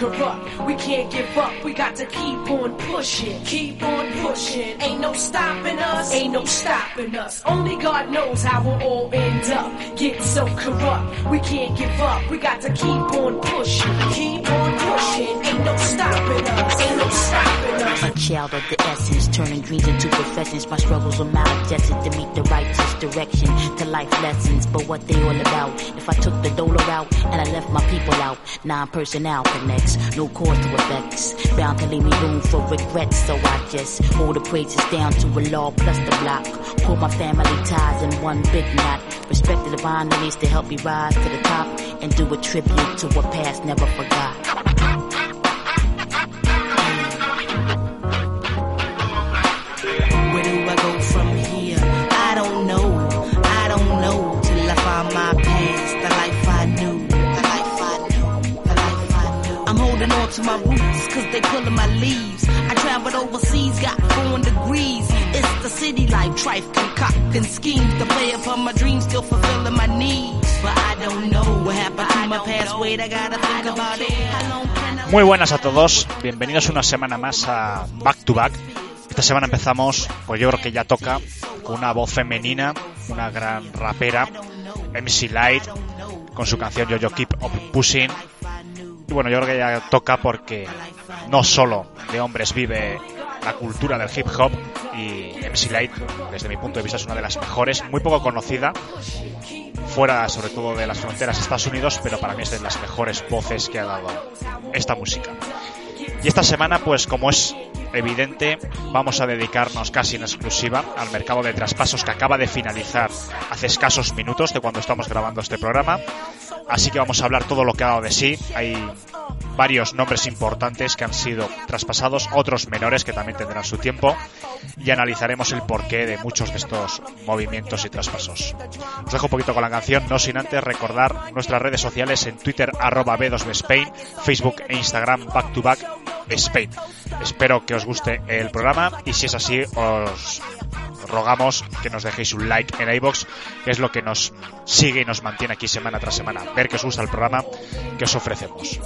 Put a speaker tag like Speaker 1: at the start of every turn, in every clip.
Speaker 1: Corrupt, we can't give up. We got to keep on pushing, keep on pushing. Ain't no stopping us, ain't no stopping us. Only God knows how we'll all end up. Get so corrupt, we can't give up. We got to keep on pushing, keep on pushing. Ain't no stopping us, ain't no stopping us.
Speaker 2: A child of the essence, turning dreams into professions. My struggles were maladjusted to meet the righteous direction to life lessons. But what they all about? If I took the dollar route and I left my people out, nine personnel connects, no cause to effects. Bound to leave me room for regrets, so I just hold the praises down to a law plus the block. Pull my family ties in one big knot. Respect the divine that needs to help me rise to the top and do a tribute to what past never forgot. To my roots cause they pulling my leaves. I traveled overseas, got foreign degrees. It's the city life, trife concocting schemes to play upon my dreams, still fulfilling my needs. But I don't know what happened to my past. Wait, I gotta think about it.
Speaker 3: Muy buenas a todos, bienvenidos una semana más a Back to Back. Esta semana empezamos, pues yo creo que ya toca, con una voz femenina, una gran rapera, MC Light, con su canción Yo Yo Keep Up Pushing. Y bueno, yo ya toca porque no solo de hombres vive la cultura del hip hop y MC Light, desde mi punto de vista, es una de las mejores, muy poco conocida, fuera sobre todo de las fronteras de Estados Unidos, pero para mí es de las mejores voces que ha dado esta música. Y esta semana, pues como es evidente, vamos a dedicarnos casi en exclusiva al mercado de traspasos que acaba de finalizar hace escasos minutos de cuando estamos grabando este programa. Así que vamos a hablar todo lo que ha dado de sí. Hay varios nombres importantes que han sido traspasados, otros menores que también tendrán su tiempo y analizaremos el porqué de muchos de estos movimientos y traspasos. Os dejo un poquito con la canción, no sin antes recordar nuestras redes sociales en Twitter arroba B2Spain, Facebook e Instagram back to back Spain. Espero que os guste el programa y si es así os rogamos que nos dejéis un like en iBox, que es lo que nos sigue y nos mantiene aquí semana tras semana. Ver que os gusta el programa que os ofrecemos.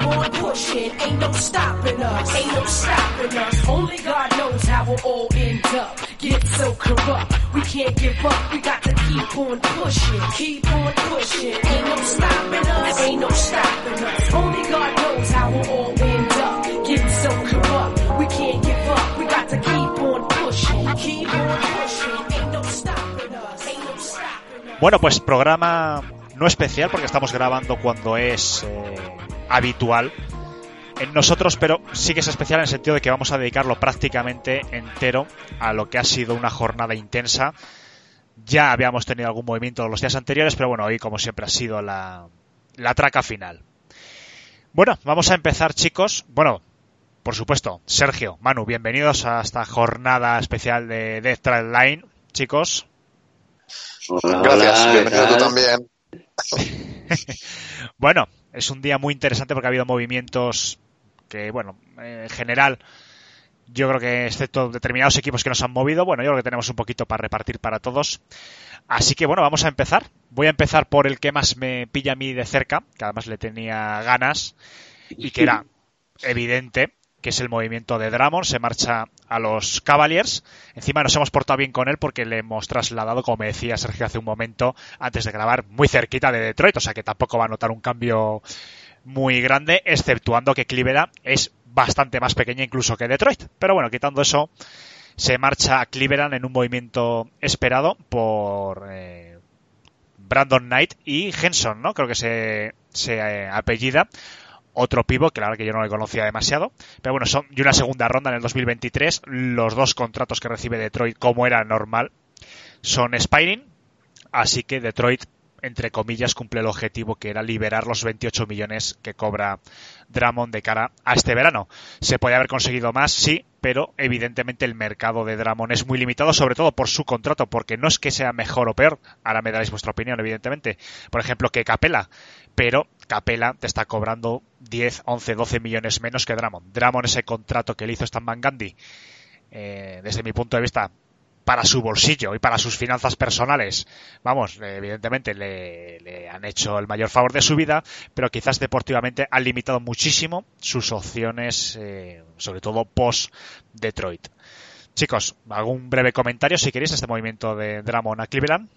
Speaker 1: Keep on pushing. Ain't no stopping us, ain't no stopping us. Only God knows how we'll all end up. Get so corrupt, we can't give up. We got to keep on pushing, keep on pushing. Ain't no stopping us, ain't no stopping us. Only God knows how we'll all end up. Get so corrupt, we can't give up. We got to keep on pushing, keep on pushing. Ain't no stopping us, ain't no stopping us.
Speaker 3: Bueno, pues programa no especial porque estamos grabando cuando es eh, habitual en nosotros, pero sí que es especial en el sentido de que vamos a dedicarlo prácticamente entero a lo que ha sido una jornada intensa. Ya habíamos tenido algún movimiento los días anteriores, pero bueno, hoy como siempre ha sido la, la traca final. Bueno, vamos a empezar chicos. Bueno, por supuesto, Sergio, Manu, bienvenidos a esta jornada especial de Death Trail Line, chicos.
Speaker 4: Gracias,
Speaker 5: Hola,
Speaker 4: bienvenido
Speaker 5: ¿qué
Speaker 4: tú también.
Speaker 3: Bueno, es un día muy interesante porque ha habido movimientos que, bueno, en general, yo creo que excepto determinados equipos que nos han movido, bueno, yo creo que tenemos un poquito para repartir para todos. Así que bueno, vamos a empezar. Voy a empezar por el que más me pilla a mí de cerca, que además le tenía ganas y que era evidente, que es el movimiento de Dramon. Se marcha a los Cavaliers. Encima nos hemos portado bien con él porque le hemos trasladado, como decía Sergio hace un momento, antes de grabar, muy cerquita de Detroit. O sea que tampoco va a notar un cambio muy grande, exceptuando que Cleveland es bastante más pequeña incluso que Detroit. Pero bueno, quitando eso, se marcha a Cleveland en un movimiento esperado por eh, Brandon Knight y Henson, ¿no? Creo que se, se eh, apellida. Otro pivo, que la verdad que yo no le conocía demasiado. Pero bueno, son y una segunda ronda en el 2023. Los dos contratos que recibe Detroit, como era normal, son expiring. Así que Detroit entre comillas, cumple el objetivo que era liberar los 28 millones que cobra Dramon de cara a este verano. Se puede haber conseguido más, sí, pero evidentemente el mercado de Dramon es muy limitado, sobre todo por su contrato, porque no es que sea mejor o peor, ahora me daréis vuestra opinión, evidentemente, por ejemplo, que Capela, pero Capela te está cobrando 10, 11, 12 millones menos que Dramon. Dramon, ese contrato que le hizo Stan Van Gundy, eh, desde mi punto de vista, para su bolsillo y para sus finanzas personales, vamos, evidentemente le, han hecho el mayor favor de su vida, pero quizás deportivamente han limitado muchísimo sus opciones, eh, sobre todo post Detroit. Chicos, algún breve comentario si queréis este movimiento de Dramon a Cleveland.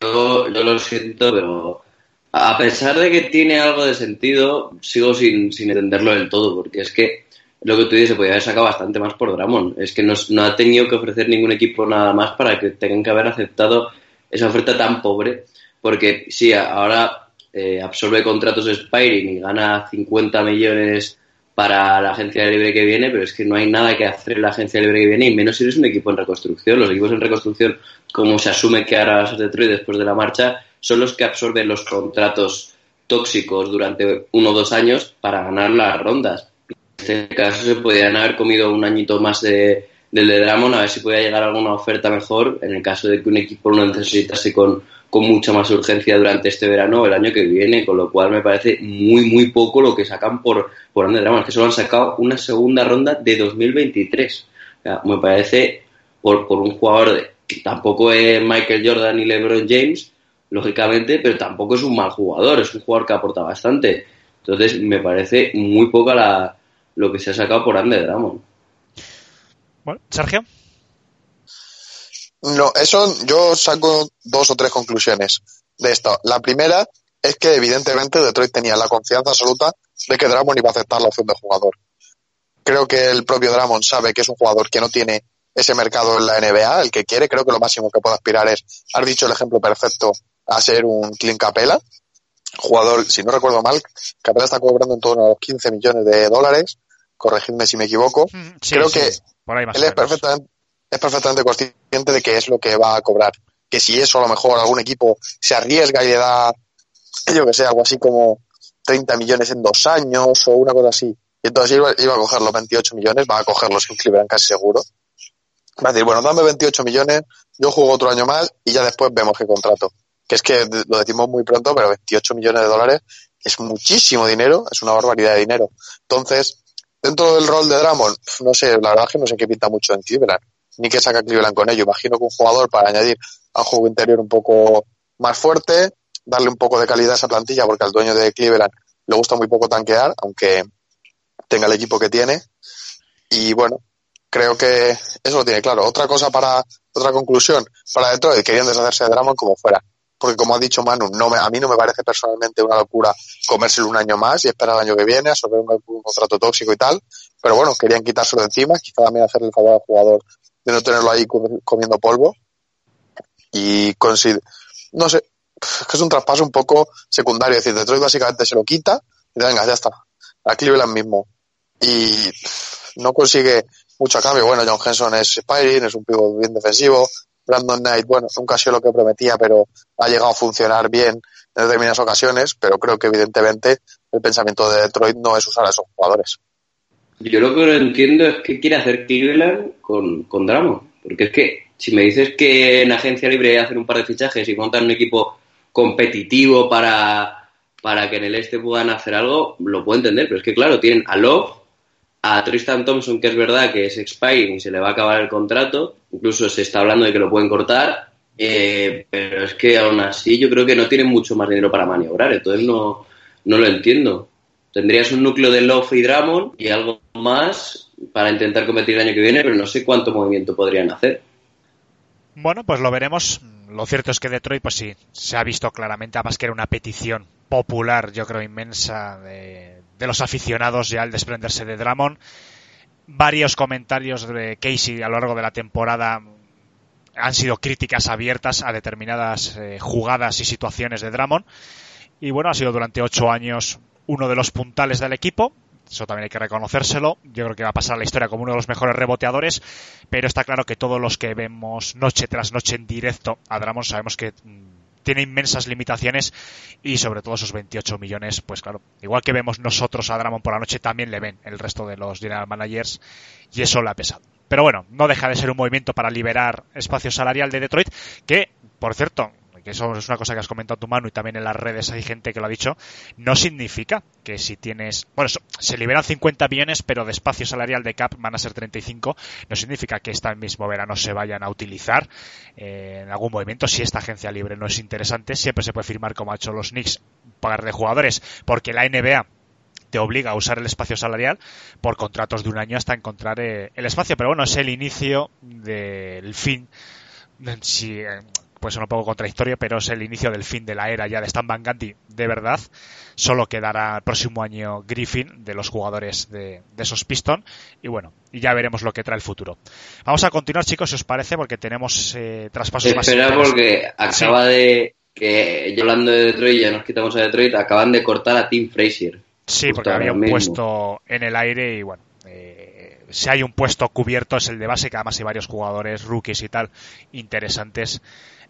Speaker 4: Yo, lo siento, pero a pesar de que tiene algo de sentido, sigo sin entenderlo del todo, porque es que lo que tú dices, se podría haber sacado bastante más por Dramon. Es que no, ha tenido que ofrecer ningún equipo nada más para que tengan que haber aceptado esa oferta tan pobre. Porque sí, ahora eh, absorbe contratos Spiring y gana 50 millones para la agencia libre que viene, pero es que no hay nada que hacer en la agencia libre que viene, y menos si eres un equipo en reconstrucción. Los equipos en reconstrucción, como se asume que ahora vas a Detroit después de la marcha, son los que absorben los contratos tóxicos durante uno o dos años para ganar las rondas este caso se podrían haber comido un añito más de, del de Dramon, a ver si podía llegar alguna oferta mejor en el caso de que un equipo lo necesitase con, con mucha más urgencia durante este verano o el año que viene, con lo cual me parece muy, muy poco lo que sacan por, por Ander Dramon. Que solo han sacado una segunda ronda de 2023. me parece por, por un jugador de, que tampoco es Michael Jordan ni LeBron James, lógicamente, pero tampoco es un mal jugador, es un jugador que aporta bastante. Entonces, me parece muy poca la, lo que se ha sacado por Ander Drummond.
Speaker 3: Bueno, Sergio.
Speaker 5: No, eso yo saco dos o tres conclusiones de esto. La primera es que evidentemente Detroit tenía la confianza absoluta de que Drummond iba a aceptar la opción de jugador. Creo que el propio Drummond sabe que es un jugador que no tiene ese mercado en la NBA, el que quiere. Creo que lo máximo que puede aspirar es, has dicho el ejemplo perfecto, a ser un Clint Capela. Jugador, si no recuerdo mal, Capela está cobrando en torno a los 15 millones de dólares corregidme si me equivoco. Mm, Creo que él es perfectamente, es perfectamente consciente de que es lo que va a cobrar. Que si eso a lo mejor algún equipo se arriesga y le da, yo que sé, algo así como 30 millones en dos años o una cosa así. Y entonces iba, a coger los 28 millones, va a cogerlos en Cleveland casi seguro. Va a decir, bueno, dame 28 millones, yo juego otro año más y ya después vemos qué contrato. Que es que lo decimos muy pronto, pero 28 millones de dólares es muchísimo dinero, es una barbaridad de dinero. Entonces, Dentro del rol de Drummond, no sé, la verdad es que no sé qué pinta mucho en Cleveland, ni qué saca Cleveland con ello. Imagino que un jugador para añadir a un juego interior un poco más fuerte, darle un poco de calidad a esa plantilla, porque al dueño de Cleveland le gusta muy poco tanquear, aunque tenga el equipo que tiene. Y bueno, creo que eso lo tiene claro. Otra cosa para, otra conclusión, para Detroit, querían deshacerse de Drummond como fuera porque como ha dicho Manu, no me, a mí no me parece personalmente una locura comérselo un año más y esperar el año que viene a sobre un, contrato tóxico y tal, pero bueno, querían quitárselo de encima, quizá también hacerle el favor al jugador de no tenerlo ahí comiendo polvo. Y no sé, es que es un traspaso un poco secundario, es decir, Detroit básicamente se lo quita y venga, ya está, a Cleveland mismo y no consigue mucho a cambio, bueno, John Henson es Spiring, es un pivo bien defensivo, Brandon Knight, bueno, nunca ha sido lo que prometía, pero ha llegado a funcionar bien en determinadas ocasiones, pero creo que evidentemente el pensamiento de Detroit no es usar a esos jugadores.
Speaker 4: Yo lo que no entiendo es qué quiere hacer Cleveland con, con Dramo, porque es que si me dices que en agencia libre hacen un par de fichajes y montan un equipo competitivo para, para que en el este puedan hacer algo, lo puedo entender, pero es que claro, tienen a Love, a Tristan Thompson, que es verdad que es expiring y se le va a acabar el contrato, incluso se está hablando de que lo pueden cortar, eh, pero es que aún así yo creo que no tienen mucho más dinero para maniobrar, entonces no, no lo entiendo. Tendrías un núcleo de Love y Dramon y algo más para intentar competir el año que viene, pero no sé cuánto movimiento podrían hacer.
Speaker 3: Bueno, pues lo veremos. Lo cierto es que Detroit, pues sí, se ha visto claramente, además que era una petición popular, yo creo, inmensa de, de los aficionados ya al desprenderse de Drummond. Varios comentarios de Casey a lo largo de la temporada han sido críticas abiertas a determinadas eh, jugadas y situaciones de Drummond. Y bueno, ha sido durante ocho años uno de los puntales del equipo. Eso también hay que reconocérselo. Yo creo que va a pasar a la historia como uno de los mejores reboteadores. Pero está claro que todos los que vemos noche tras noche en directo a Drummond sabemos que mm, tiene inmensas limitaciones y sobre todo esos 28 millones, pues claro, igual que vemos nosotros a Drummond por la noche, también le ven el resto de los general managers y eso le ha pesado. Pero bueno, no deja de ser un movimiento para liberar espacio salarial de Detroit, que, por cierto, que eso es una cosa que has comentado tu mano y también en las redes hay gente que lo ha dicho, no significa que si tienes, bueno, se liberan 50 millones, pero de espacio salarial de cap van a ser 35, no significa que este mismo verano se vayan a utilizar eh, en algún movimiento. Si esta agencia libre no es interesante, siempre se puede firmar como ha hecho los Knicks, pagar de jugadores, porque la NBA te obliga a usar el espacio salarial por contratos de un año hasta encontrar eh, el espacio. Pero bueno, es el inicio del fin. Si, eh, pues un poco contradictorio, pero es el inicio del fin de la era ya de Stan Van Gundy de verdad. Solo quedará el próximo año Griffin de los jugadores de, de esos Pistons y bueno, y ya veremos lo que trae el futuro. Vamos a continuar, chicos, si os parece, porque tenemos eh, traspasos más
Speaker 4: Espera porque acaba de que yo hablando de Detroit ya nos quitamos a Detroit acaban de cortar a Tim Frazier
Speaker 3: Sí, porque había un
Speaker 4: mismo.
Speaker 3: puesto en el aire y bueno, eh, si hay un puesto cubierto es el de base, que además hay varios jugadores, rookies y tal, interesantes.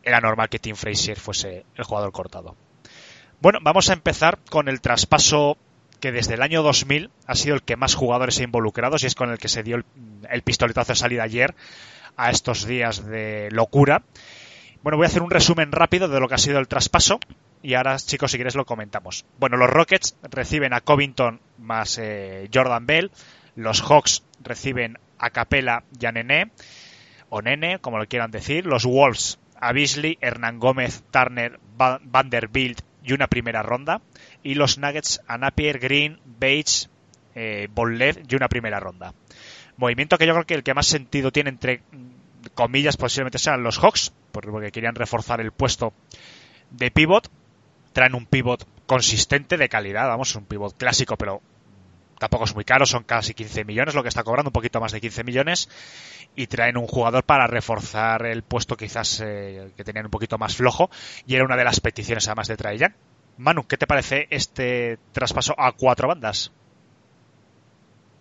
Speaker 3: Era normal que Tim Frazier fuese el jugador cortado. Bueno, vamos a empezar con el traspaso que desde el año 2000 ha sido el que más jugadores involucrados y es con el que se dio el, pistoletazo de salida ayer a estos días de locura. Bueno, voy a hacer un resumen rápido de lo que ha sido el traspaso y ahora, chicos, si quieres lo comentamos. Bueno, los Rockets reciben a Covington más eh, Jordan Bell. Los Hawks reciben a Capela y a Nene, o Nene, como lo quieran decir. Los Wolves a Beasley, Hernán Gómez, Turner, Va- Vanderbilt y una primera ronda. Y los Nuggets a Napier, Green, Bates, eh, y una primera ronda. Movimiento que yo creo que el que más sentido tiene entre comillas posiblemente sean los Hawks, por- porque querían reforzar el puesto de pivot. Traen un pivot consistente de calidad, vamos, un pivot clásico, pero tampoco es muy caro, son casi 15 millones lo que está cobrando, un poquito más de 15 millones. Y traen un jugador para reforzar el puesto quizás eh, que tenían un poquito más flojo. Y era una de las peticiones además de Young. Manu, ¿qué te parece este traspaso a cuatro bandas?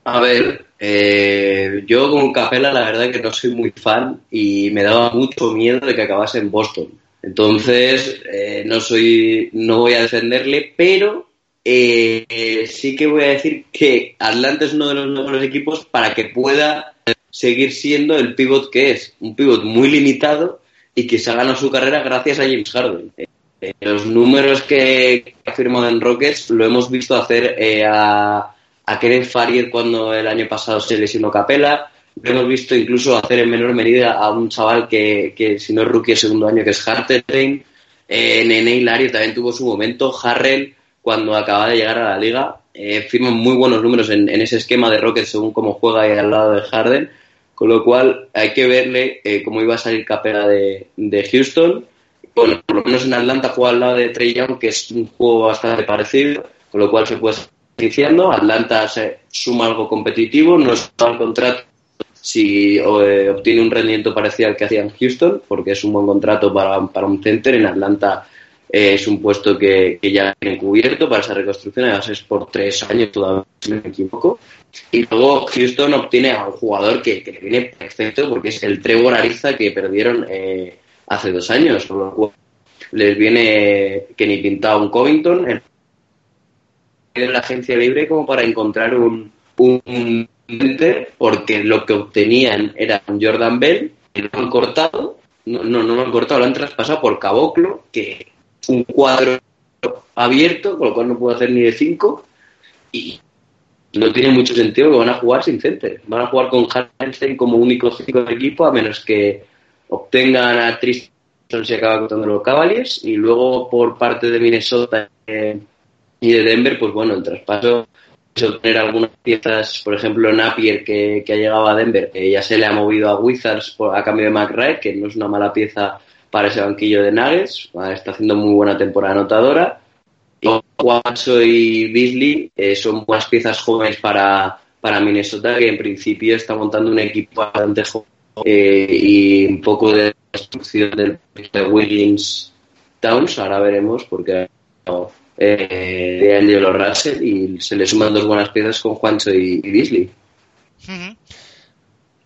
Speaker 4: A ver, eh, yo con Capela la verdad que no soy muy fan y me daba mucho miedo de que acabase en Boston. Entonces, eh, no soy, no voy a defenderle, pero eh, sí que voy a decir que Atlanta es uno de los mejores equipos para que pueda seguir siendo el pivot que es. Un pivot muy limitado y que se ha ganado su carrera gracias a James Harden. Eh, eh, los números que ha firmado en Rockets lo hemos visto hacer eh, a, a Kenneth Farrier cuando el año pasado se lesionó Capela. Lo hemos visto incluso hacer en menor medida a un chaval que, que si no es rookie el segundo año, que es Hartenstein. Eh, Nene Hilario también tuvo su momento. Harrell, cuando acaba de llegar a la liga, eh, firman muy buenos números en, en ese esquema de Rockets según cómo juega ahí al lado de Harden. Con lo cual hay que verle eh, cómo iba a salir Capela de, de Houston. Bueno, por lo menos en Atlanta juega al lado de Trey Young, que es un juego bastante parecido, con lo cual se puede estar beneficiando. Atlanta se suma algo competitivo, no está el contrato si eh, obtiene un rendimiento parecido al que hacía en Houston, porque es un buen contrato para, para un center. En Atlanta es un puesto que, que ya tiene cubierto para esa reconstrucción, además es por tres años todavía, si no me equivoco. Y luego Houston obtiene a un jugador que, que le viene perfecto, porque es el Trevor Ariza que perdieron eh, hace dos años, con lo cual les viene que ni pintado un Covington en la agencia libre como para encontrar un, un porque lo que obtenían era un Jordan Bell y lo han cortado, no, no, no lo han cortado, lo han traspasado por Caboclo, que un cuadro abierto, con lo cual no puedo hacer ni de cinco, y no tiene mucho sentido que van a jugar sin center. Van a jugar con Hansen como único cinco del equipo, a menos que obtengan a Tristan se acaba contando los Cavaliers, y luego por parte de Minnesota eh, y de Denver, pues bueno, el traspaso es obtener algunas piezas, por ejemplo Napier que, que ha llegado a Denver, que ya se le ha movido a Wizards por- a cambio de McRae, que no es una mala pieza para ese banquillo de Nuggets, está haciendo muy buena temporada anotadora. Y Juancho y Beasley eh, son buenas piezas jóvenes para, para Minnesota, que en principio está montando un equipo bastante joven eh, y un poco de destrucción del de Wiggins Towns. Ahora veremos, porque eh, de Angelo Russell y se le suman dos buenas piezas con Juancho y, y.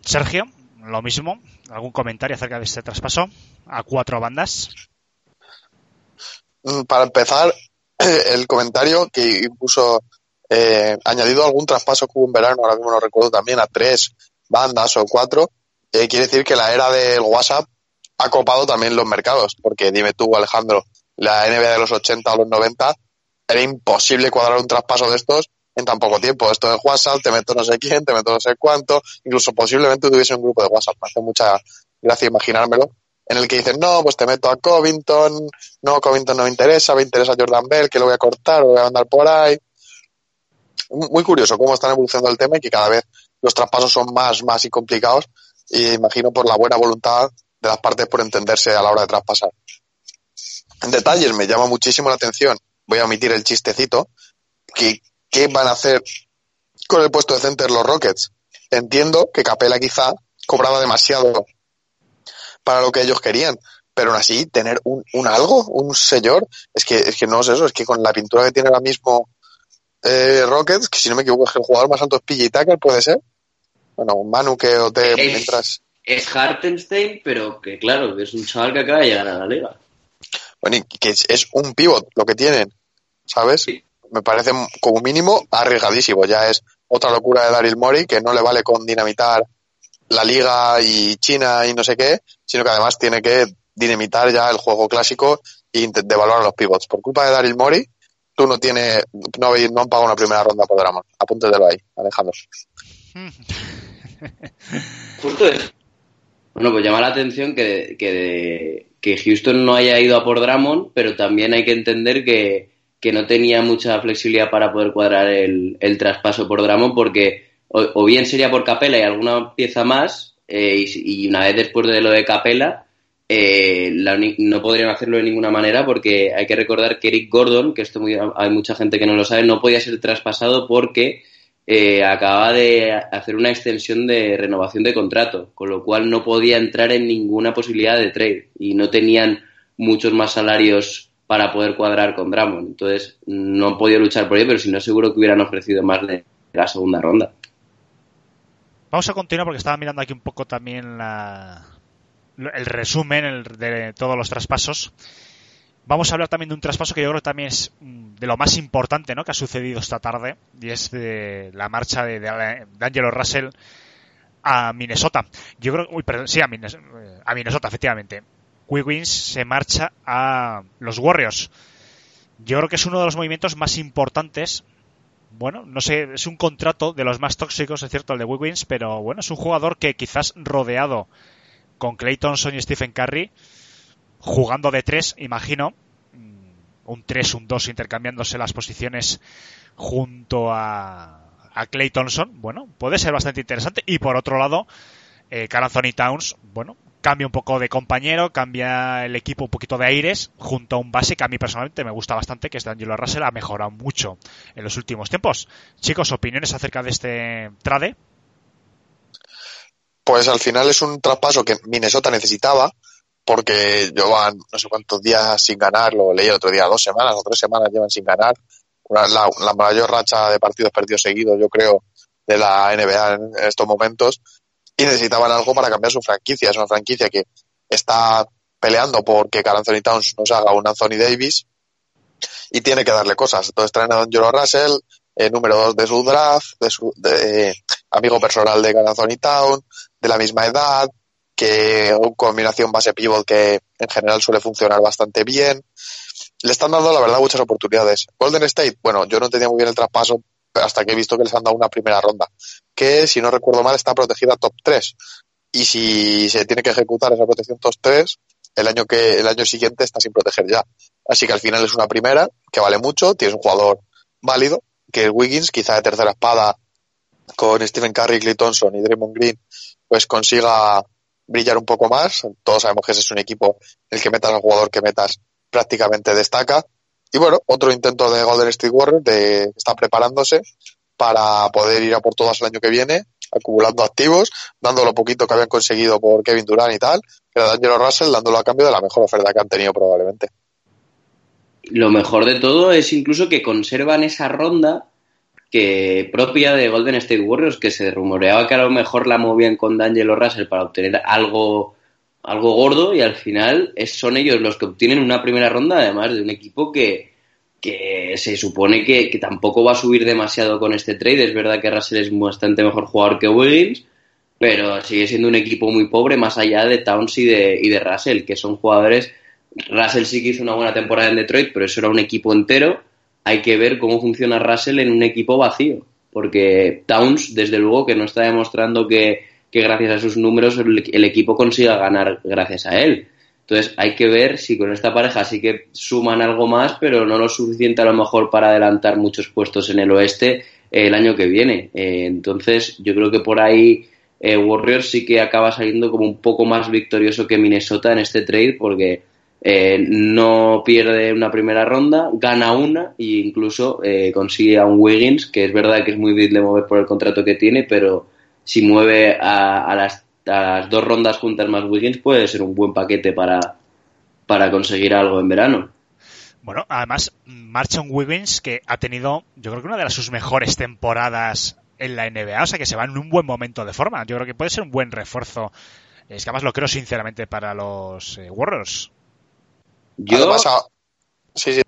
Speaker 3: Sergio, lo mismo. ¿Algún comentario acerca de este traspaso a cuatro bandas?
Speaker 5: Mm, Para empezar, el comentario que impuso eh, añadido algún traspaso que hubo en verano, ahora mismo no recuerdo también, a tres bandas o cuatro, eh, quiere decir que la era del WhatsApp ha copado también los mercados, porque dime tú, Alejandro, la NBA de los 80 o los 90 era imposible cuadrar un traspaso de estos en tan poco tiempo. Esto es WhatsApp, te meto no sé quién, te meto no sé cuánto, incluso posiblemente tuviese un grupo de WhatsApp. Me hace mucha gracia imaginármelo, en el que dicen, no, pues te meto a Covington, no, Covington no me interesa, me interesa Jordan Bell, que lo voy a cortar, lo voy a mandar por ahí. Muy curioso cómo están evolucionando el tema y que cada vez los traspasos son más, más y complicados y imagino por la buena voluntad de las partes por entenderse a la hora de traspasar. En detalles me llama muchísimo la atención, voy a omitir el chistecito, que qué van a hacer con el puesto de center los Rockets. Entiendo que Capela quizá cobraba demasiado para lo que ellos querían, pero aún así tener un, un algo, un señor, es que, es que no es eso, es que con la pintura que tiene ahora mismo eh, Rockets, que si no me equivoco es que el jugador más alto es PJ Tucker, puede ser. Bueno, un Manu que o te
Speaker 4: Es-
Speaker 5: mientras
Speaker 4: Es Hartenstein, pero que claro, es un chaval que acaba de llegar a la liga.
Speaker 5: Bueno, y que es, es un pivot lo que tienen, ¿sabes?
Speaker 4: Sí.
Speaker 5: Me parece como mínimo arriesgadísimo. Ya es otra locura de Daryl Morey que no le vale con dinamitar la liga y China y no sé qué, sino que además tiene que dinamitar ya el juego clásico e intent- devaluar a los pivots. Por culpa de Daryl Morey, tú no tienes, no, no han pagado una primera ronda por Drama. Apúntetelo ahí, Alejandro.
Speaker 4: Justo eso. Bueno, pues llama la atención que, que, que Houston no haya ido a por Drummond, pero también hay que entender que, que no tenía mucha flexibilidad para poder cuadrar el, el traspaso por Drummond, porque o, o bien sería por Capela y alguna pieza más, eh, y, una vez después de lo de Capela, eh, la no podrían hacerlo de ninguna manera porque hay que recordar que Eric Gordon, que esto muy- hay mucha gente que no lo sabe, no podía ser traspasado porque eh, acababa de hacer una extensión de renovación de contrato, con lo cual no podía entrar en ninguna posibilidad de trade y no tenían muchos más salarios para poder cuadrar con Drummond. Entonces no han podido luchar por ello, pero si no seguro que hubieran ofrecido más de la segunda ronda.
Speaker 3: Vamos a continuar porque estaba mirando aquí un poco también la- el resumen de todos los traspasos. Vamos a hablar también de un traspaso que yo creo que también es mm, de lo más importante ¿no? que ha sucedido esta tarde y es de la marcha de, de, Angelo Russell a Minnesota. Yo creo, uy, perdón, sí, a Minnesota, a Minnesota efectivamente. Wiggins se marcha a los Warriors. Yo creo que es uno de los movimientos más importantes bueno, no sé, es un contrato de los más tóxicos, es cierto, el de Wiggins, pero bueno, es un jugador que quizás rodeado con Clay Thompson y Stephen Curry, jugando de tres, imagino, mm, un 3, un 2, intercambiándose las posiciones junto a, a Clay Thompson, bueno, puede ser bastante interesante. Y por otro lado, eh, Towns, bueno, cambia un poco de compañero, cambia el equipo un poquito de aires, junto a un base que a mí personalmente me gusta bastante, que es D'Angelo Russell, ha mejorado mucho en los últimos tiempos. Chicos, opiniones acerca de este trade.
Speaker 5: Pues al final es un traspaso que Minnesota necesitaba porque llevan no sé cuántos días sin ganar, lo leí el otro día, dos semanas o tres semanas llevan sin ganar. La, la mayor racha de partidos perdidos seguidos, yo creo, de la NBA en estos momentos. Y necesitaban algo para cambiar su franquicia. Es una franquicia que está peleando porque Carl Anthony Towns nos haga un Anthony Davis y tiene que darle cosas. Entonces traen a D'Angelo Russell, eh, número dos de su draft, de su eh, amigo personal de Carl Anthony Towns, de la misma edad, que una combinación base pivot que en general suele funcionar bastante bien. Le están dando, la verdad, muchas oportunidades. Golden State, bueno, yo no entendía muy bien el traspaso hasta que he visto que les han dado una primera ronda, que si no recuerdo mal está protegida top 3. Y si se tiene que ejecutar esa protección top 3, el año que el año siguiente está sin proteger ya. Así que al final es una primera que vale mucho, tienes un jugador válido, que es Wiggins, quizá de tercera espada con Stephen Curry, Clay Thompson y Draymond Green, pues consiga brillar un poco más. Todos sabemos que ese es un equipo el que metas al jugador que metas prácticamente destaca. Y bueno, otro intento de Golden State Warriors de está preparándose para poder ir a por todas el año que viene, acumulando activos, dando lo poquito que habían conseguido por Kevin Durant y tal, pero D'Angelo Russell dándolo a cambio de la mejor oferta que han tenido probablemente.
Speaker 4: Lo mejor de todo es incluso que conservan esa ronda que propia de Golden State Warriors, que se rumoreaba que a lo mejor la movían con D'Angelo Russell para obtener algo, algo gordo y al final son ellos los que obtienen una primera ronda, además de un equipo que, que se supone que, tampoco va a subir demasiado con este trade. Es verdad que Russell es bastante mejor jugador que Wiggins, pero sigue siendo un equipo muy pobre más allá de Towns y de, y de Russell, que son jugadores... Russell sí que hizo una buena temporada en Detroit, pero eso era un equipo entero hay que ver cómo funciona Russell en un equipo vacío, porque Towns, desde luego, que no está demostrando que, que gracias a sus números el, equipo consiga ganar gracias a él. Entonces hay que ver si con esta pareja sí que suman algo más, pero no lo suficiente a lo mejor para adelantar muchos puestos en el oeste eh, el año que viene. Eh, entonces yo creo que por ahí eh, Warriors sí que acaba saliendo como un poco más victorioso que Minnesota en este trade, porque eh, no pierde una primera ronda, gana una e incluso eh, consigue a un Wiggins, que es verdad que es muy difícil de mover por el contrato que tiene, pero si mueve a, a, las, las, dos rondas juntas más Wiggins puede ser un buen paquete para, para conseguir algo en verano.
Speaker 3: Bueno, además, marcha un Wiggins que ha tenido, yo creo que una de sus mejores temporadas en la NBA, o sea que se va en un buen momento de forma. Yo creo que puede ser un buen refuerzo. Es que además lo creo sinceramente para los eh, Warriors.
Speaker 4: Yo.
Speaker 5: Además, a... sí, sí.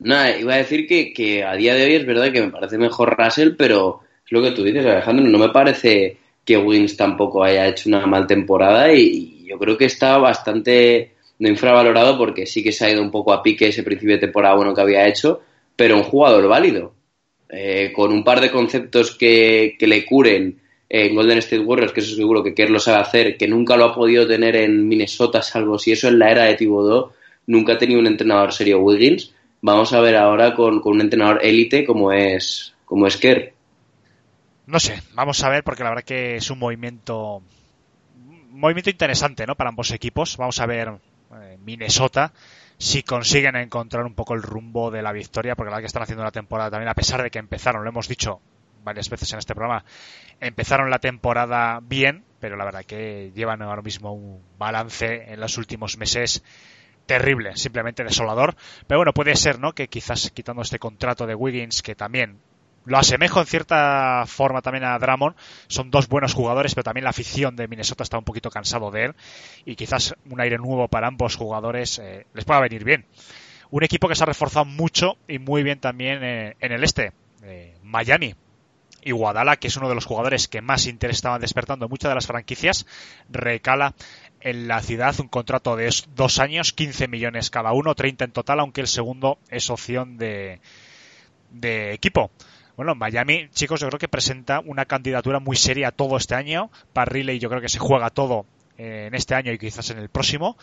Speaker 4: Nada, iba a decir que, que, a día de hoy es verdad que me parece mejor Russell, pero es lo que tú dices, Alejandro. No me parece que Wins tampoco haya hecho una mal temporada y, yo creo que está bastante no infravalorado porque sí que se ha ido un poco a pique ese principio de temporada bueno que había hecho, pero un jugador válido. Eh, con un par de conceptos que, que le curen en Golden State Warriors, que eso seguro que Kerr lo sabe hacer, que nunca lo ha podido tener en Minnesota, salvo si eso es la era de Thibodeau nunca ha tenido un entrenador serio Wiggins. Vamos a ver ahora con, con un entrenador élite como es, como es Kerr.
Speaker 3: No sé, vamos a ver porque la verdad que es un movimiento movimiento interesante ¿no? para ambos equipos. Vamos a ver eh, Minnesota si consiguen encontrar un poco el rumbo de la victoria, porque la verdad que están haciendo una temporada también, a pesar de que empezaron, lo hemos dicho varias veces en este programa, empezaron la temporada bien, pero la verdad que llevan ahora mismo un balance en los últimos meses terrible, simplemente desolador. Pero bueno, puede ser, ¿no? Que quizás quitando este contrato de Wiggins, que también lo asemejo en cierta forma también a Drummond, son dos buenos jugadores, pero también la afición de Minnesota está un poquito cansado de él y quizás un aire nuevo para ambos jugadores eh, les pueda venir bien. Un equipo que se ha reforzado mucho y muy bien también eh, en el este, eh, Miami, y Guadala, que es uno de los jugadores que más interés estaban despertando en muchas de las franquicias, recala en la ciudad un contrato de dos años, 15 millones cada uno, 30 en total, aunque el segundo es opción de, de equipo. Bueno, Miami, chicos, yo creo que presenta una candidatura muy seria todo este año. Para Riley yo creo que se juega todo en este año y quizás en el próximo.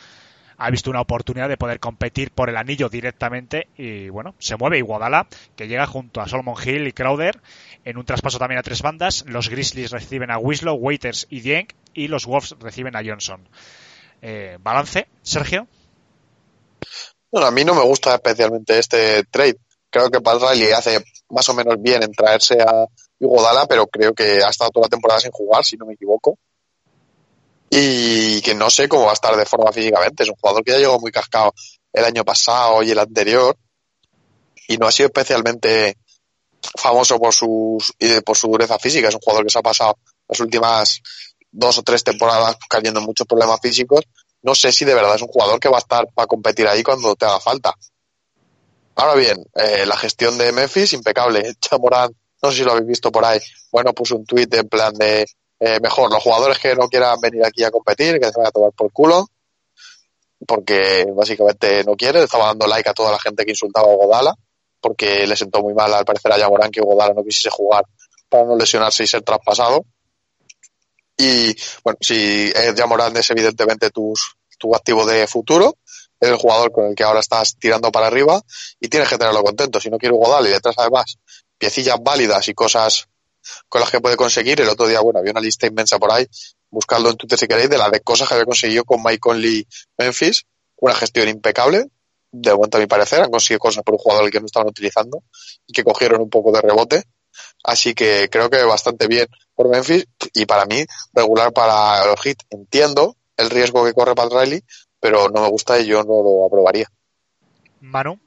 Speaker 3: Ha visto una oportunidad de poder competir por el anillo directamente y bueno, se mueve Iguodala, que llega junto a Solomon Hill y Crowder en un traspaso también a tres bandas. Los Grizzlies reciben a Winslow, Waiters y Dieng y los Wolves reciben a Johnson. Eh, ¿Balance, Sergio?
Speaker 5: Bueno, a mí no me gusta especialmente este trade. Creo que Pat Riley hace más o menos bien en traerse a Iguodala, pero creo que ha estado toda la temporada sin jugar, si no me equivoco. Y que no sé cómo va a estar de forma físicamente. Es un jugador que ya llegó muy cascado el año pasado y el anterior. Y no ha sido especialmente famoso por, sus, por su dureza física. Es un jugador que se ha pasado las últimas dos o tres temporadas cayendo en muchos problemas físicos. No sé si de verdad es un jugador que va a estar para competir ahí cuando te haga falta. Ahora bien, eh, la gestión de Memphis, impecable. Chamorán, no sé si lo habéis visto por ahí. Bueno, puso un tuit en plan de eh, mejor los jugadores que no quieran venir aquí a competir, que se vayan a tomar por culo, porque básicamente no quiere. Estaba dando like a toda la gente que insultaba a Godala, porque le sentó muy mal al parecer a Yamorán que Godala no quisiese jugar para no lesionarse y ser traspasado. Y bueno, si Yamorán es evidentemente tus, tu activo de futuro, el jugador con el que ahora estás tirando para arriba y tienes que tenerlo contento. Si no quiero Godal y detrás además piecillas válidas y cosas con las que puede conseguir. El otro día, bueno, había una lista inmensa por ahí, buscarlo en Twitter si queréis, de las de cosas que había conseguido con Mike Conley Memphis. Una gestión impecable, de momento a mi parecer, han conseguido cosas por un jugador que no estaban utilizando y que cogieron un poco de rebote. Así que creo que bastante bien por Memphis y para mí regular para los Heat. Entiendo el riesgo que corre Pat Riley, pero no me gusta y yo no lo aprobaría.
Speaker 3: Manu.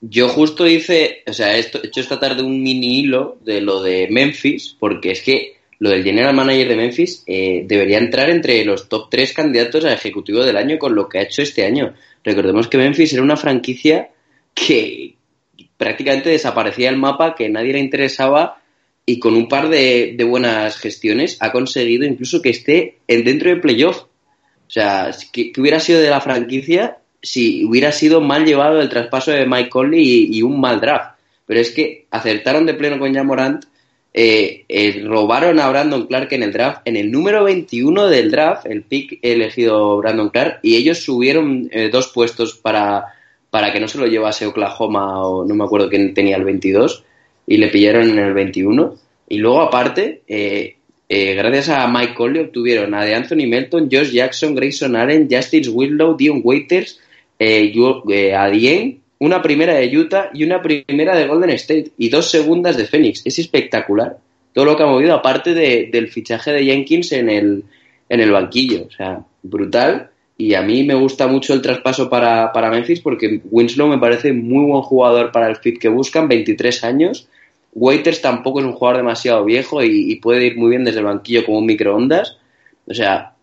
Speaker 4: Yo justo hice, o sea, he hecho esta tarde un mini hilo de lo de Memphis, porque es que lo del general manager de Memphis eh, debería entrar entre los top tres candidatos a ejecutivo del año con lo que ha hecho este año. Recordemos que Memphis era una franquicia que prácticamente desaparecía del mapa, que nadie le interesaba y con un par de, de buenas gestiones ha conseguido incluso que esté en, dentro del playoff. O sea, que hubiera sido de la franquicia si hubiera sido mal llevado el traspaso de Mike Conley y, un mal draft. Pero es que acertaron de pleno con Jan Morant, eh, eh, robaron a Brandon Clark en el draft, en el número 21 del draft, el pick elegido Brandon Clark, y ellos subieron eh, dos puestos para, para que no se lo llevase Oklahoma o no me acuerdo quién tenía el 22, y le pillaron en el 21. Y luego, aparte, eh, eh, gracias a Mike Conley obtuvieron a de Anthony Melton, Josh Jackson, Grayson Allen, Justice Whitlow, Dion Waiters, eh, eh, a Dien, una primera de Utah y una primera de Golden State y dos segundas de Phoenix. Es espectacular todo lo que ha movido, aparte de- del fichaje de Jenkins en el, en el banquillo. O sea, brutal. Y a mí me gusta mucho el traspaso para, para Memphis porque Winslow me parece muy buen jugador para el fit que buscan, 23 años. Waiters tampoco es un jugador demasiado viejo y, puede ir muy bien desde el banquillo como un microondas. O sea,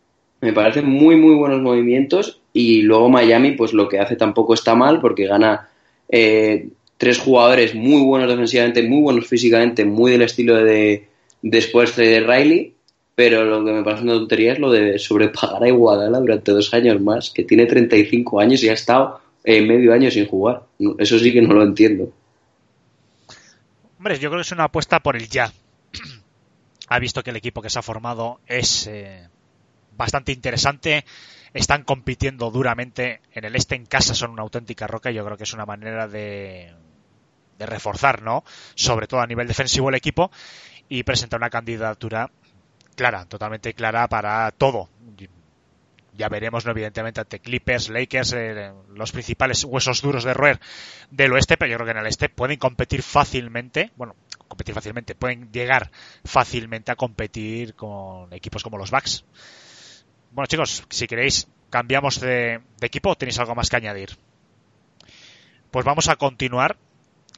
Speaker 4: me parecen muy, muy buenos movimientos. Y luego Miami, pues lo que hace tampoco está mal porque gana eh, tres jugadores muy buenos defensivamente, muy buenos físicamente, muy del estilo de después de Riley. Pero lo que me parece una tontería es lo de sobrepagar a Iguadala durante dos años más, que tiene 35 años y ha estado eh, medio año sin jugar. Eso sí que no lo entiendo.
Speaker 3: Hombre, yo creo que es una apuesta por el ya. ha visto que el equipo que se ha formado es eh, bastante interesante. Están compitiendo duramente en el este en casa, son una auténtica roca. Yo creo que es una manera de, de reforzar, ¿no? Sobre todo a nivel defensivo el equipo y presentar una candidatura clara, totalmente clara para todo. Ya veremos, ¿no? evidentemente, ante Clippers, Lakers, eh, los principales huesos duros de roer del oeste, pero yo creo que en el este pueden competir fácilmente, bueno, competir fácilmente, pueden llegar fácilmente a competir con equipos como los Bucks. Bueno, chicos, si queréis, cambiamos de, equipo o tenéis algo más que añadir. Pues vamos a continuar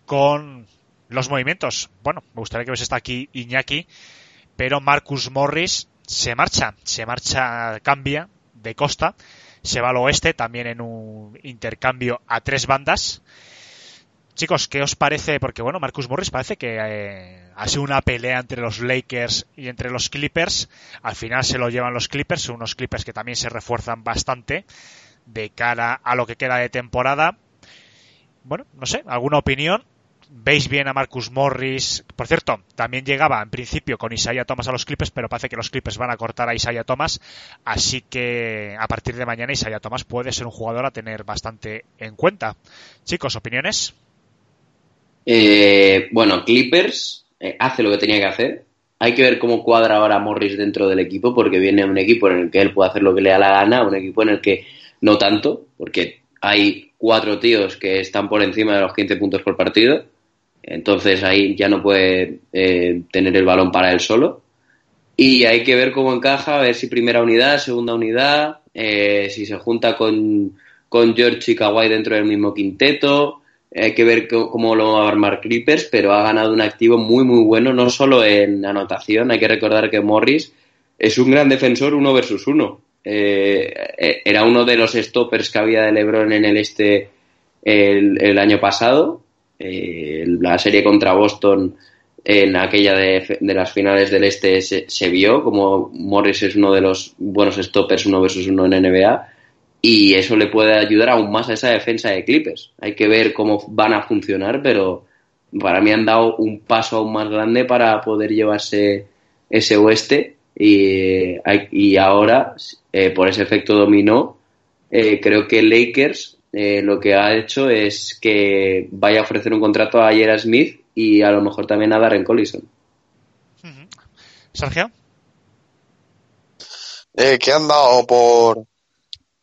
Speaker 3: con los movimientos. Bueno, me gustaría que hubiese está aquí Iñaki, pero Marcus Morris se marcha, se marcha, cambia de costa, se va al oeste también en un intercambio a tres bandas. Chicos, ¿qué os parece? Porque bueno, Marcus Morris parece que eh, ha sido una pelea entre los Lakers y entre los Clippers. Al final se lo llevan los Clippers, son unos Clippers que también se refuerzan bastante de cara a lo que queda de temporada. Bueno, no sé, ¿alguna opinión? Veis bien a Marcus Morris. Por cierto, también llegaba en principio con Isaiah Thomas a los Clippers, pero parece que los Clippers van a cortar a Isaiah Thomas. Así que a partir de mañana Isaiah Thomas puede ser un jugador a tener bastante en cuenta. Chicos, ¿opiniones?
Speaker 4: Eh, bueno, Clippers eh, hace lo que tenía que hacer. Hay que ver cómo cuadra ahora Morris dentro del equipo, porque viene un equipo en el que él puede hacer lo que le da la gana, un equipo en el que no tanto, porque hay cuatro tíos que están por encima de los 15 puntos por partido. Entonces ahí ya no puede eh, tener el balón para él solo. Y hay que ver cómo encaja, a ver si primera unidad, segunda unidad, eh, si se junta con, con George y Kawhi dentro del mismo quinteto. Hay que ver cómo lo va a armar Clippers, pero ha ganado un activo muy, muy bueno, no solo en anotación. Hay que recordar que Morris es un gran defensor uno versus uno. Eh, era uno de los stoppers que había de LeBron en el este el año pasado. Eh, la serie contra Boston en aquella de, las finales del este se, vio como Morris es uno de los buenos stoppers uno versus uno en NBA y eso le puede ayudar aún más a esa defensa de Clippers. Hay que ver cómo van a funcionar, pero para mí han dado un paso aún más grande para poder llevarse ese oeste y, y ahora, eh, por ese efecto dominó, eh, creo que Lakers eh, lo que ha hecho es que vaya a ofrecer un contrato a Jera Smith y a lo mejor también a Darren Collison.
Speaker 3: Uh -huh. Sergio.
Speaker 5: que han dado por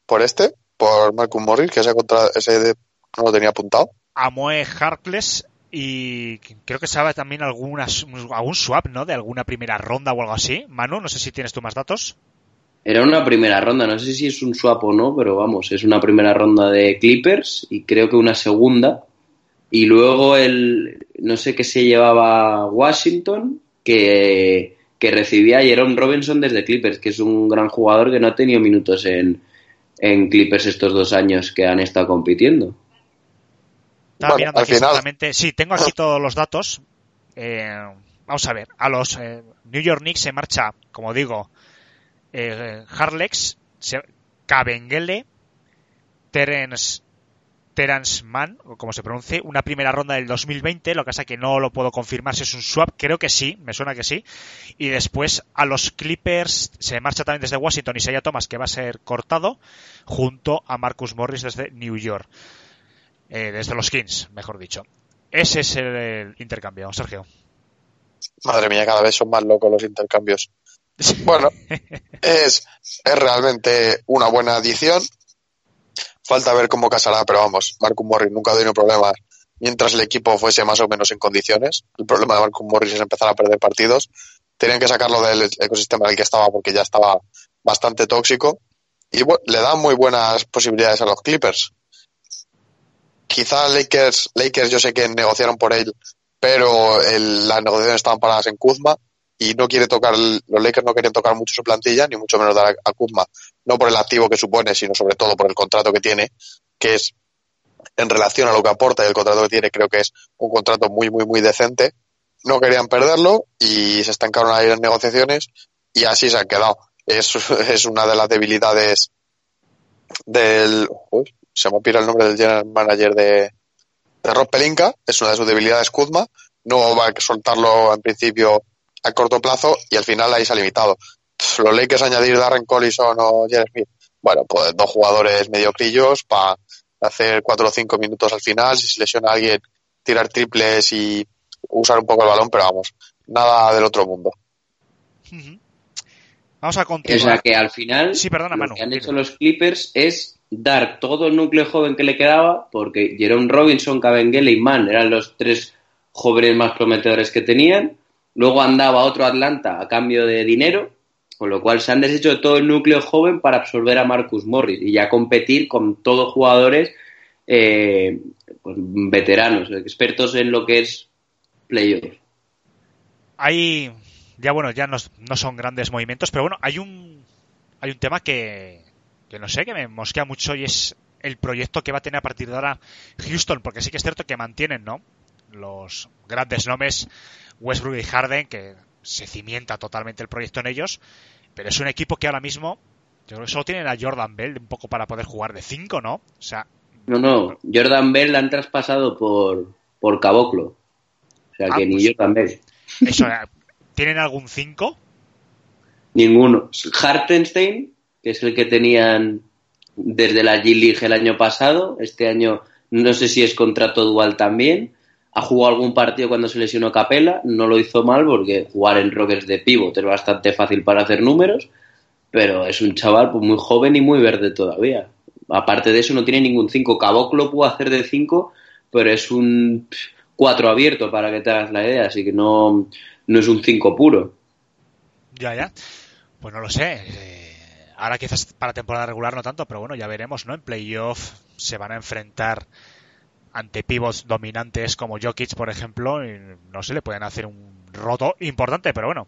Speaker 5: por este, por Marcus Morris, que ese, contra, ese no lo tenía apuntado.
Speaker 3: Amue Harkless y creo que sabe también algunas, algún swap, ¿no? De alguna primera ronda o algo así. Manu, no sé si tienes tú más datos.
Speaker 4: Era una primera ronda, no sé si es un swap o no, pero vamos, es una primera ronda de Clippers y creo que una segunda. Y luego el, no sé qué se llevaba Washington, que, que recibía a Jerome Robinson desde Clippers, que es un gran jugador que no ha tenido minutos en, en Clippers estos dos años que han estado compitiendo.
Speaker 3: Estaba
Speaker 5: Bueno,
Speaker 3: mirando
Speaker 5: al
Speaker 3: aquí
Speaker 5: final-
Speaker 3: exactamente. Sí, tengo aquí todos los datos. Eh, vamos a ver. A los eh, New York Knicks se marcha, como digo, eh, Harlex, Kabengele, Terence, Terence Mann, o como se pronuncie, una primera ronda del 2020, lo que pasa que no lo puedo confirmar si es un swap, creo que sí, me suena que sí. Y después a los Clippers se marcha también desde Washington Isaiah Thomas, que va a ser cortado, junto a Marcus Morris desde New York. Eh, desde los Kings, mejor dicho. Ese es el, el intercambio, Sergio.
Speaker 5: Madre mía, cada vez son más locos los intercambios. Bueno, es, es realmente una buena adición. Falta ver cómo casará, pero vamos, Marcus Morris nunca ha tenido problemas mientras el equipo fuese más o menos en condiciones. El problema de Marcus Morris es empezar a perder partidos. Tenían que sacarlo del ecosistema en el que estaba porque ya estaba bastante tóxico. Y bueno, le dan muy buenas posibilidades a los Clippers. Quizá Lakers, Lakers yo sé que negociaron por él, pero las negociaciones estaban paradas en Kuzma y no quiere tocar, los Lakers no quieren tocar mucho su plantilla, ni mucho menos dar a, Kuzma, no por el activo que supone, sino sobre todo por el contrato que tiene, que es en relación a lo que aporta y el contrato que tiene, creo que es un contrato muy, muy, muy decente. No querían perderlo y se estancaron ahí las negociaciones y así se han quedado. Es, es una de las debilidades del. uy, se me pira el nombre del general manager de, de Rob Pelinka, es una de sus debilidades Kuzma. No va a soltarlo en principio a corto plazo y al final ahí se ha limitado. Los Lakers añadir Darren Collison o Jerry Smith. Bueno, pues dos jugadores mediocrillos para hacer cuatro o cinco minutos al final. Si se lesiona a alguien, tirar triples y usar un poco el balón, pero vamos, nada del otro mundo.
Speaker 3: Vamos a
Speaker 4: O
Speaker 3: continuar.
Speaker 4: sea que al final
Speaker 3: Sí, perdona,
Speaker 4: lo que han hecho los Clippers es dar todo el núcleo joven que le quedaba, porque Jerome Robinson, Kabengele y Mann eran los tres jóvenes más prometedores que tenían. Luego andaba otro Atlanta a cambio de dinero, con lo cual se han deshecho de todo el núcleo joven para absorber a Marcus Morris y ya competir con todos jugadores eh, pues, veteranos, expertos en lo que es playoff.
Speaker 3: Hay, ya bueno, ya no, no son grandes movimientos, pero bueno, hay un, hay un tema que, que no sé, que me mosquea mucho y es el proyecto que va a tener a partir de ahora Houston, porque sí que es cierto que mantienen, ¿no? Los grandes nombres Westbrook y Harden, que se cimienta totalmente el proyecto en ellos, pero es un equipo que ahora mismo, yo creo que solo tienen a Jordan Bell un poco para poder jugar de 5, ¿no? O sea,
Speaker 4: No, no, Jordan Bell la han traspasado por, por Caboclo. O sea
Speaker 3: Ah,
Speaker 4: que ni
Speaker 3: pues-
Speaker 4: Jordan Bell.
Speaker 3: eso, eh, ¿tienen algún 5?
Speaker 4: Ninguno. Hartenstein, que es el que tenían desde la G-League el año pasado. Este año no sé si es contrato dual también. Ha jugado algún partido cuando se lesionó Capela. No lo hizo mal porque jugar en Rockets de pivot es bastante fácil para hacer números. Pero es un chaval pues, muy joven y muy verde todavía. Aparte de eso, no tiene ningún 5. Caboclo pudo hacer de 5, pero es un 4 abierto para que te hagas la idea. Así que no, no es un 5 puro.
Speaker 3: Ya, ya. Pues no lo sé. Eh, ahora quizás para temporada regular no tanto, pero bueno, ya veremos, ¿no? En playoff se van a enfrentar ante pivots dominantes como Jokic, por ejemplo, y no sé, le pueden hacer un roto importante, pero bueno.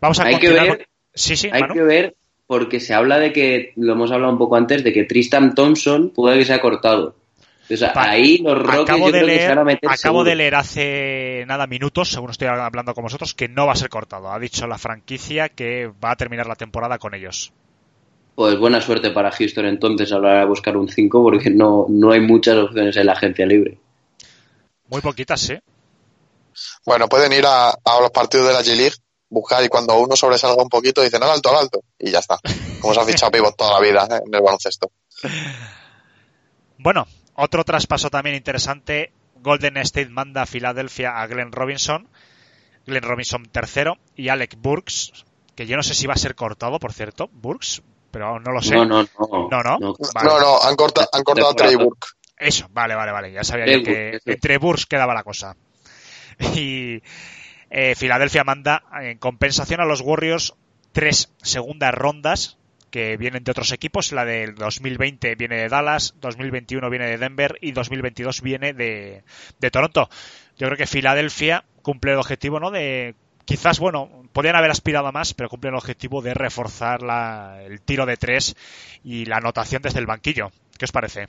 Speaker 3: Vamos a
Speaker 4: Hay que
Speaker 3: continuar.
Speaker 4: ver-
Speaker 3: Sí, sí,
Speaker 4: Hay
Speaker 3: Manu.
Speaker 4: que ver, porque se habla de que, lo hemos hablado un poco antes, de que Tristan Thompson puede que se ha cortado. O sea, ahí los Rockets
Speaker 3: Acabo
Speaker 4: yo
Speaker 3: de
Speaker 4: creo que se van a
Speaker 3: leer,
Speaker 4: meter
Speaker 3: acabo
Speaker 4: seguro.
Speaker 3: de leer hace nada minutos, según estoy hablando con vosotros, que no va a ser cortado. Ha dicho la franquicia que va a terminar la temporada con ellos.
Speaker 4: Pues buena suerte para Houston entonces a la hora de buscar un 5, porque no, no hay muchas opciones en la agencia libre.
Speaker 3: Muy poquitas, sí.
Speaker 5: Bueno, pueden ir a, a los partidos de la G-League, buscar y cuando uno sobresalga un poquito dicen al alto, al alto, y ya está. Como se ha fichado pivot toda la vida ¿eh? en el baloncesto.
Speaker 3: Bueno, otro traspaso también interesante. Golden State manda a Filadelfia a Glenn Robinson. Glenn Robinson tercero. Y Alec Burks, que yo no sé si va a ser cortado, por cierto. Burks, pero no lo sé.
Speaker 4: No, no, no.
Speaker 3: No, no. Vale.
Speaker 5: No, no, han, corta- han cortado a Trey Burke.
Speaker 3: Eso, vale, vale, vale. Ya sabía yo que entre Burs quedaba la cosa. Y eh, Filadelfia manda en compensación a los Warriors tres segundas rondas que vienen de otros equipos. La del 2020 viene de Dallas, 2021 viene de Denver y 2022 viene de, de Toronto. Yo creo que Filadelfia cumple el objetivo, ¿no? De quizás, bueno, podrían haber aspirado a más, pero cumplen el objetivo de reforzar la- el tiro de tres y la anotación desde el banquillo. ¿Qué os parece?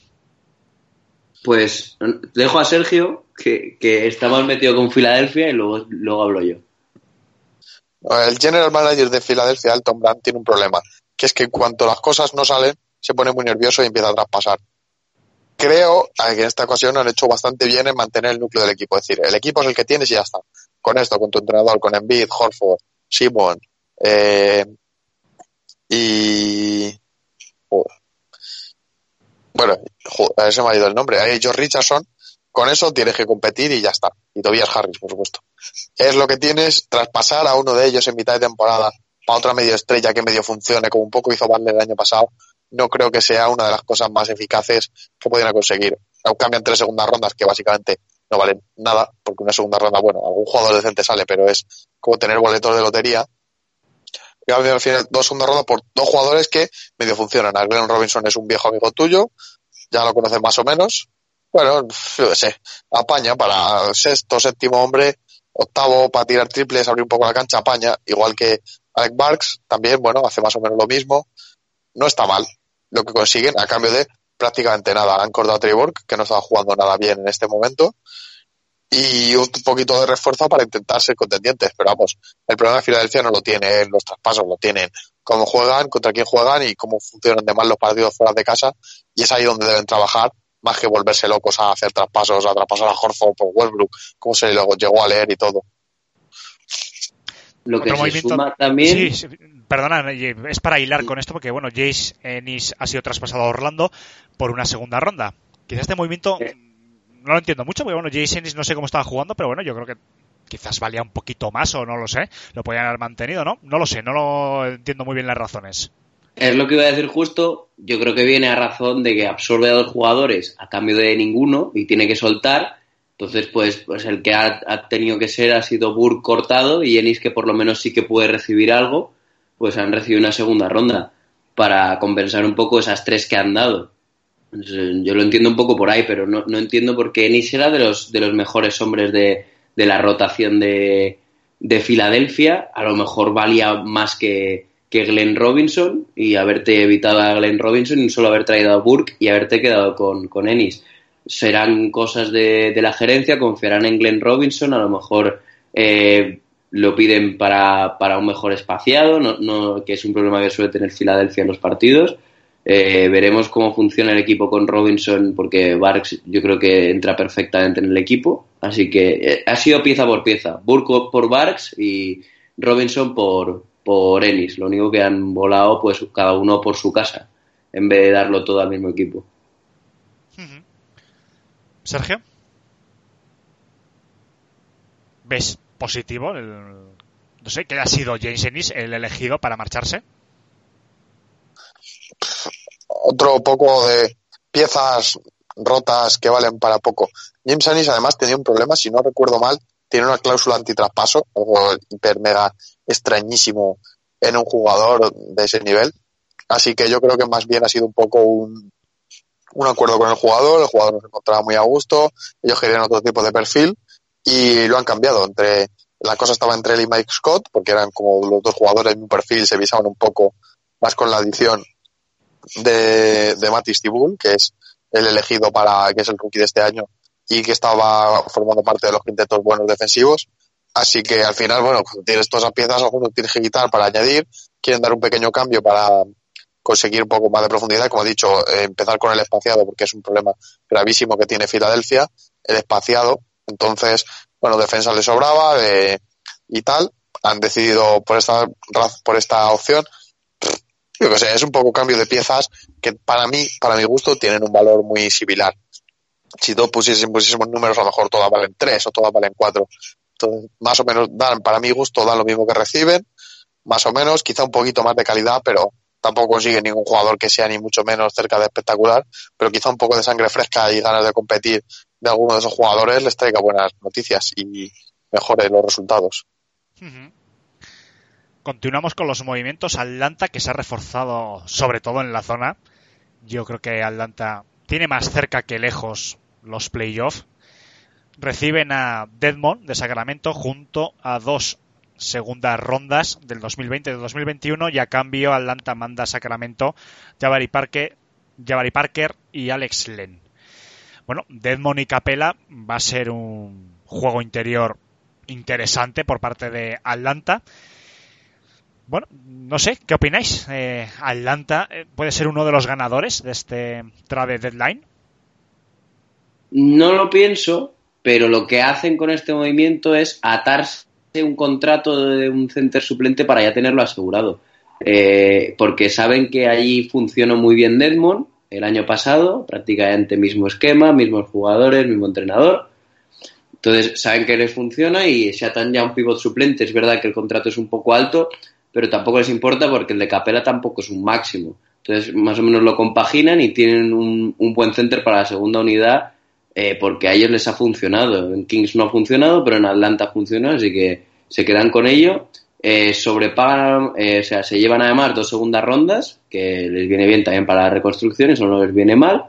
Speaker 4: Pues dejo a Sergio, que, que está más metido con Filadelfia, y luego, luego hablo yo.
Speaker 5: El general manager de Filadelfia, Alton Brand, tiene un problema, que es que en cuanto las cosas no salen, se pone muy nervioso y empieza a traspasar. Creo que en esta ocasión han hecho bastante bien en mantener el núcleo del equipo. Es decir, el equipo es el que tienes y ya está. Con esto, con tu entrenador, con Embiid, Horford, Simon eh, y... joder. Bueno, joder, se me ha ido el nombre. Eh, George Richardson. Con eso tienes que competir y ya está. Y Tobias Harris, por supuesto es lo que tienes traspasar a uno de ellos en mitad de temporada para otra medio estrella que medio funcione, como un poco hizo Butler el año pasado, no creo que sea una de las cosas más eficaces que podrían conseguir. Cambian tres segundas rondas que básicamente no valen nada, porque una segunda ronda, bueno, algún jugador decente sale, pero es como tener boletos de lotería. Y al final, dos segundas rondas por dos jugadores que medio funcionan. A Glenn Robinson es un viejo amigo tuyo, ya lo conoces más o menos. Bueno, yo sé, apaña para sexto, séptimo hombre, octavo para tirar triples, abrir un poco la cancha, apaña, igual que Alec Barks, también, bueno, hace más o menos lo mismo. No está mal lo que consiguen a cambio de prácticamente nada. Han cortado a Trevor, que no estaba jugando nada bien en este momento, y un poquito de refuerzo para intentar ser contendientes. Pero vamos, el problema de Filadelfia no lo tiene en los traspasos, lo tienen cómo juegan, contra quién juegan y cómo funcionan de mal los partidos fuera de casa, y es ahí donde deben trabajar más que volverse locos a hacer traspasos, a traspasar a Horford por Westbrook, como se luego llegó a leer y todo.
Speaker 4: Lo que
Speaker 3: Otro
Speaker 4: se
Speaker 3: movimiento-
Speaker 4: suma también...
Speaker 3: Sí, perdona, eh, es para hilar con esto porque, bueno, Jace Ennis ha sido traspasado a Orlando por una segunda ronda. Quizás este movimiento
Speaker 4: Sí.
Speaker 3: no lo entiendo mucho porque, bueno, Jace Ennis no sé cómo estaba jugando, pero bueno, yo creo que quizás valía un poquito más o no lo sé. Lo podían haber mantenido, ¿no? No lo sé, no lo entiendo muy bien las razones.
Speaker 4: Es lo que iba a decir justo. Yo creo que viene a razón de que absorbe a dos jugadores a cambio de ninguno y tiene que soltar. Entonces, pues, pues el que ha, tenido que ser ha sido Burke cortado y Ennis, que por lo menos sí que puede recibir algo, pues han recibido una segunda ronda para compensar un poco esas tres que han dado. Entonces, Yo lo entiendo un poco por ahí, pero no, no entiendo por qué Ennis era de los, de los mejores hombres de, de la rotación de, de Filadelfia. A lo mejor valía más que, que Glenn Robinson y haberte evitado a Glenn Robinson y solo haber traído a Burke y haberte quedado con, con Ennis. Serán cosas de, de la gerencia, confiarán en Glenn Robinson, a lo mejor eh, lo piden para, para un mejor espaciado, no, no, que es un problema que suele tener Filadelfia en los partidos. Eh, veremos cómo funciona el equipo con Robinson, porque Barks yo creo que entra perfectamente en el equipo. Así que eh, ha sido pieza por pieza. Burke por Barks y Robinson por, por Ennis. Lo único que han volado, pues cada uno por su casa, en vez de darlo todo al mismo equipo.
Speaker 3: Sergio. ¿Ves positivo el, no sé, que ha sido James Ennis el elegido para marcharse?
Speaker 5: Otro poco de piezas rotas que valen para poco. James Ennis además tenía un problema, si no recuerdo mal, tiene una cláusula antitraspaso, algo hiper mega extrañísimo en un jugador de ese nivel. Así que yo creo que más bien ha sido un poco un, un acuerdo con el jugador, el jugador no se encontraba muy a gusto, ellos querían otro tipo de perfil y lo han cambiado. Entre La cosa estaba entre él y Mike Scott, porque eran como los dos jugadores de un perfil, se visaban un poco más con la adición de, de Mattis Tibul, que es el elegido para, que es el rookie de este año y que estaba formando parte de los quintetos buenos defensivos. Así que al final, bueno, cuando tienes todas esas piezas, algunos tienes que quitar para añadir, quieren dar un pequeño cambio para conseguir un poco más de profundidad. Como he dicho, eh, empezar con el espaciado, porque es un problema gravísimo que tiene Filadelfia, el espaciado. Entonces, bueno, defensa le sobraba eh, y tal. Han decidido por esta, por esta opción. Yo que sé, es un poco cambio de piezas que para mí, para mi gusto, tienen un valor muy similar. Si todos pusiesen, pusiésemos números, a lo mejor todas valen tres o todas valen cuatro. Entonces, más o menos dan, para mi gusto, dan lo mismo que reciben, más o menos, quizá un poquito más de calidad, pero tampoco consigue ningún jugador que sea ni mucho menos cerca de espectacular, pero quizá un poco de sangre fresca y ganas de competir de alguno de esos jugadores les traiga buenas noticias y mejore los resultados.
Speaker 3: Continuamos con los movimientos. Atlanta, que se ha reforzado sobre todo en la zona. Yo creo que Atlanta tiene más cerca que lejos los playoffs. Reciben a Deadmond de Sacramento junto a dos segundas rondas del 2020 y del 2021 y a cambio Atlanta manda a Sacramento Jabari Parker, y Alex Len. Bueno, Deadmond y Capela va a ser un juego interior interesante por parte de Atlanta. Bueno, no sé, ¿qué opináis? Eh, ¿Atlanta eh, puede ser uno de los ganadores de este trade deadline?
Speaker 4: No lo pienso, pero lo que hacen con este movimiento es atarse un contrato de un center suplente para ya tenerlo asegurado. Eh, porque saben que allí funcionó muy bien Deadmond el año pasado, prácticamente mismo esquema, mismos jugadores, mismo entrenador. Entonces saben que les funciona y se atan ya un pivot suplente. Es verdad que el contrato es un poco alto, pero tampoco les importa porque el de Capela tampoco es un máximo. Entonces más o menos lo compaginan y tienen un, buen center para la segunda unidad eh, porque a ellos les ha funcionado. En Kings no ha funcionado, pero en Atlanta funcionó, así que se quedan con ello. Eh, sobrepagan, eh, o sea, se llevan además dos segundas rondas, que les viene bien también para la reconstrucción, eso no les viene mal,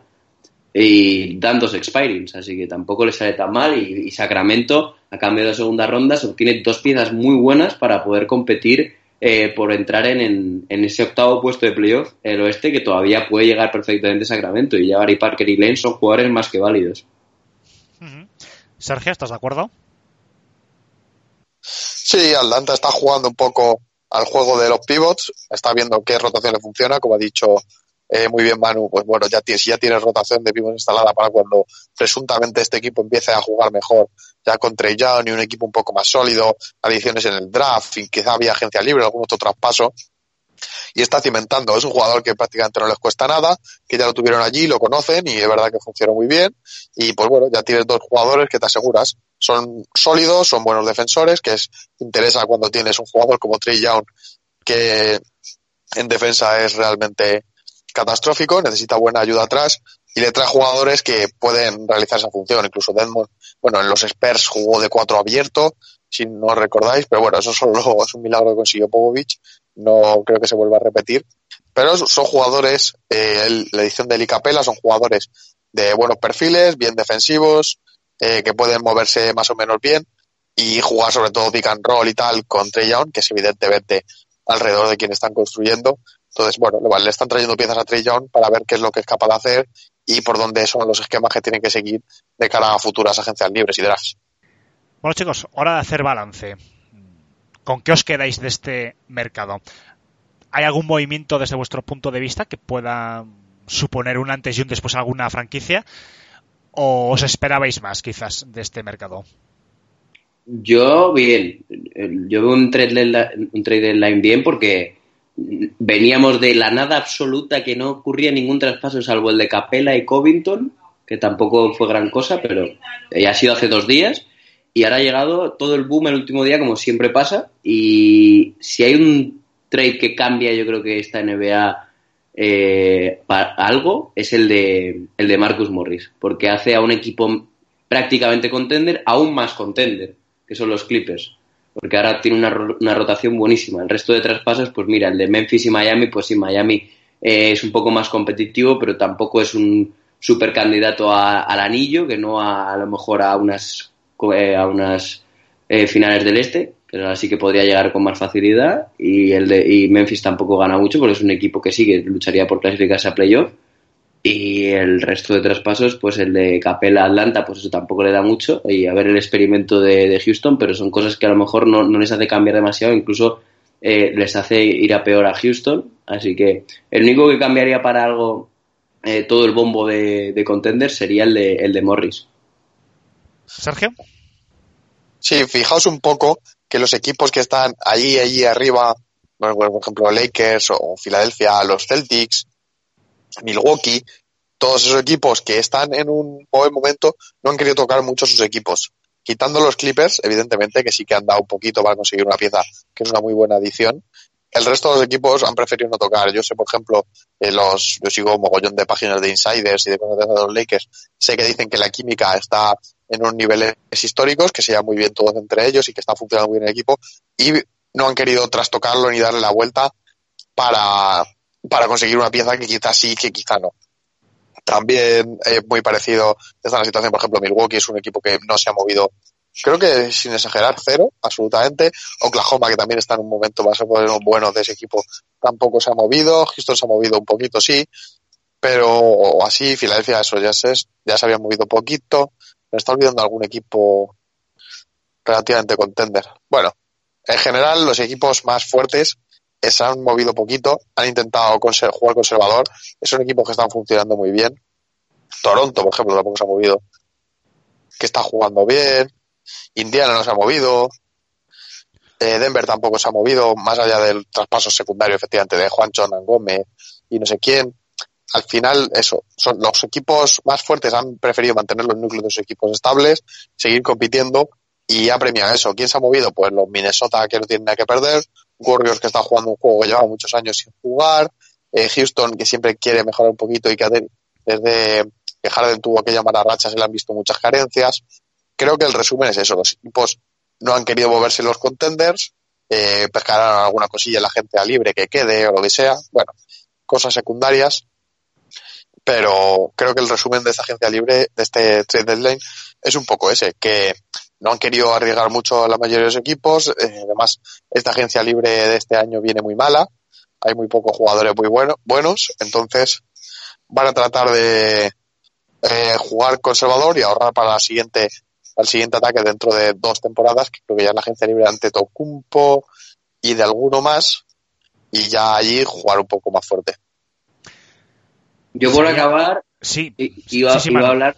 Speaker 4: y dan dos expirings, así que tampoco les sale tan mal. Y, Sacramento, a cambio de dos segundas rondas, obtiene dos piezas muy buenas para poder competir eh, por entrar en, en, ese octavo puesto de playoff, el oeste, que todavía puede llegar perfectamente Sacramento. Y ya Barry Parker y Lane son jugadores más que válidos.
Speaker 3: Sergio, ¿estás de acuerdo?
Speaker 5: Sí, Atlanta está jugando un poco al juego de los pivots, está viendo qué rotación le funciona, como ha dicho eh, muy bien Manu, pues bueno, ya tienes, ya tienes rotación de pivots instalada para cuando presuntamente este equipo empiece a jugar mejor, ya con Trey Young y un equipo un poco más sólido, adiciones en el draft, y quizá había agencia libre, algún otro traspaso, y está cimentando. Es un jugador que prácticamente no les cuesta nada, que ya lo tuvieron allí, lo conocen y es verdad que funcionó muy bien. Y pues bueno, ya tienes dos jugadores que te aseguras. Son sólidos, son buenos defensores, que es interesa cuando tienes un jugador como Trey Young que en defensa es realmente catastrófico, necesita buena ayuda atrás y le trae jugadores que pueden realizar esa función. Incluso Desmond, bueno, en los Spurs jugó de cuatro abierto, si no recordáis, pero bueno, eso solo es un milagro que consiguió Popovich, no creo que se vuelva a repetir. Pero son jugadores, eh, la edición de Eli Capela son jugadores de buenos perfiles, bien defensivos, eh, que pueden moverse más o menos bien y jugar sobre todo pick and roll y tal con Trey Young, que es evidentemente alrededor de quien están construyendo. Entonces, bueno, le- le están trayendo piezas a Trey Young para ver qué es lo que es capaz de hacer y por dónde son los esquemas que tienen que seguir de cara a futuras agencias libres y drafts.
Speaker 3: Bueno, chicos, hora de hacer balance. ¿Con qué os quedáis de este mercado? ¿Hay algún movimiento desde vuestro punto de vista que pueda suponer un antes y un después alguna franquicia? ¿O os esperabais más, quizás, de este mercado?
Speaker 4: Yo, bien. Eh, Yo veo un trade, un trade deadline bien porque veníamos de la nada absoluta que no ocurría ningún traspaso salvo el de Capella y Covington, que tampoco fue gran cosa, pero ya ha sido hace dos días. Y ahora ha llegado todo el boom el último día, como siempre pasa. Y si hay un trade que cambia, yo creo que esta NBA eh, para algo, es el de, el de Marcus Morris. Porque hace a un equipo prácticamente contender, aún más contender, que son los Clippers. Porque ahora tiene una, una rotación buenísima. El resto de traspasos, pues mira, el de Memphis y Miami, pues sí, Miami eh, es un poco más competitivo, pero tampoco es un super candidato al anillo, que no a, lo mejor a unas, eh, a unas eh, finales del este, pero así que podría llegar con más facilidad. Y, el de, y Memphis tampoco gana mucho, porque es un equipo que sí que lucharía por clasificarse a playoff. Y el resto de traspasos, pues el de Capela Atlanta, pues eso tampoco le da mucho. Y a ver el experimento de, de Houston, pero son cosas que a lo mejor no, no les hace cambiar demasiado, incluso eh, les hace ir a peor a Houston. Así que el único que cambiaría para algo eh, todo el bombo de, de contender sería el de, el de Morris.
Speaker 3: Sergio.
Speaker 5: Sí, fijaos un poco que los equipos que están allí, allí arriba, por ejemplo, Lakers o Filadelfia, los Celtics, Milwaukee, todos esos equipos que están en un buen momento no han querido tocar mucho sus equipos. Quitando los Clippers, evidentemente, que sí que han dado un poquito para conseguir una pieza que es una muy buena adición. el resto de los equipos han preferido no tocar. Yo sé, por ejemplo, eh, los, yo sigo mogollón de páginas de insiders y de cosas de los Lakers. Sé que dicen que la química está en unos niveles históricos, que se llevan muy bien todos entre ellos y que está funcionando muy bien el equipo. Y no han querido trastocarlo ni darle la vuelta para, para conseguir una pieza que quizás sí, que quizá no. También es muy parecido, está la situación, por ejemplo, Milwaukee es un equipo que no se ha movido creo que sin exagerar, cero, absolutamente. Oklahoma, que también está en un momento más bueno de ese equipo, tampoco se ha movido. Houston se ha movido un poquito, sí. Pero así, Filadelfia, eso ya se, ya se había movido poquito. Me está olvidando algún equipo relativamente contender. Bueno, en general, los equipos más fuertes se han movido poquito, han intentado jugar conservador. Son equipos que están funcionando muy bien. Toronto, por ejemplo, tampoco se ha movido, que está jugando bien. Indiana no se ha movido. Eh, Denver tampoco se ha movido, más allá del traspaso secundario, efectivamente, de Juancho Gómez y no sé quién. Al final, eso, son los equipos más fuertes han preferido mantener los núcleos de sus equipos estables, seguir compitiendo y ha premiado eso. ¿Quién se ha movido? Pues los Minnesota que no tienen nada que perder, Warriors que está jugando un juego que lleva muchos años sin jugar, eh, Houston que siempre quiere mejorar un poquito y que desde que Harden tuvo que llamar a racha se le han visto muchas carencias creo que el resumen es eso. Los equipos no han querido moverse los contenders, eh, pescarán alguna cosilla la gente a libre que quede o lo que sea. Bueno, cosas secundarias. Pero creo que el resumen de esta agencia libre, de este trade deadline, es un poco ese, que no han querido arriesgar mucho a la mayoría de los equipos. Eh, además, esta agencia libre de este año viene muy mala. Hay muy pocos jugadores muy bueno, buenos. Entonces, van a tratar de eh, jugar conservador y ahorrar para la siguiente al siguiente ataque dentro de dos temporadas, que creo que ya es la agencia libre ante Tocumpo y de alguno más, y ya allí jugar un poco más fuerte.
Speaker 4: Yo por acabar,
Speaker 3: sí,
Speaker 4: iba, a hablar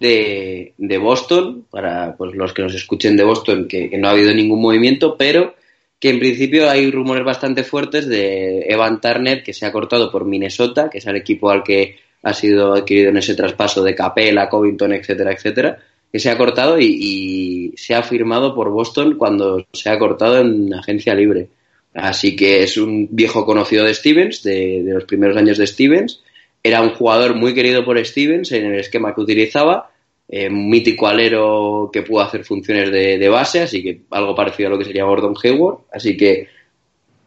Speaker 4: de, de, Boston, para pues, los que nos escuchen de Boston, que, no ha habido ningún movimiento, pero que en principio hay rumores bastante fuertes de Evan Turner, que se ha cortado por Minnesota, que es el equipo al que ha sido adquirido en ese traspaso de Capela, Covington, etcétera, etcétera que se ha cortado y, se ha firmado por Boston cuando se ha cortado en agencia libre. Así que es un viejo conocido de Stevens, de, los primeros años de Stevens. Era un jugador muy querido por Stevens en el esquema que utilizaba. Eh, un mítico alero que pudo hacer funciones de, base, así que algo parecido a lo que sería Gordon Hayward. Así que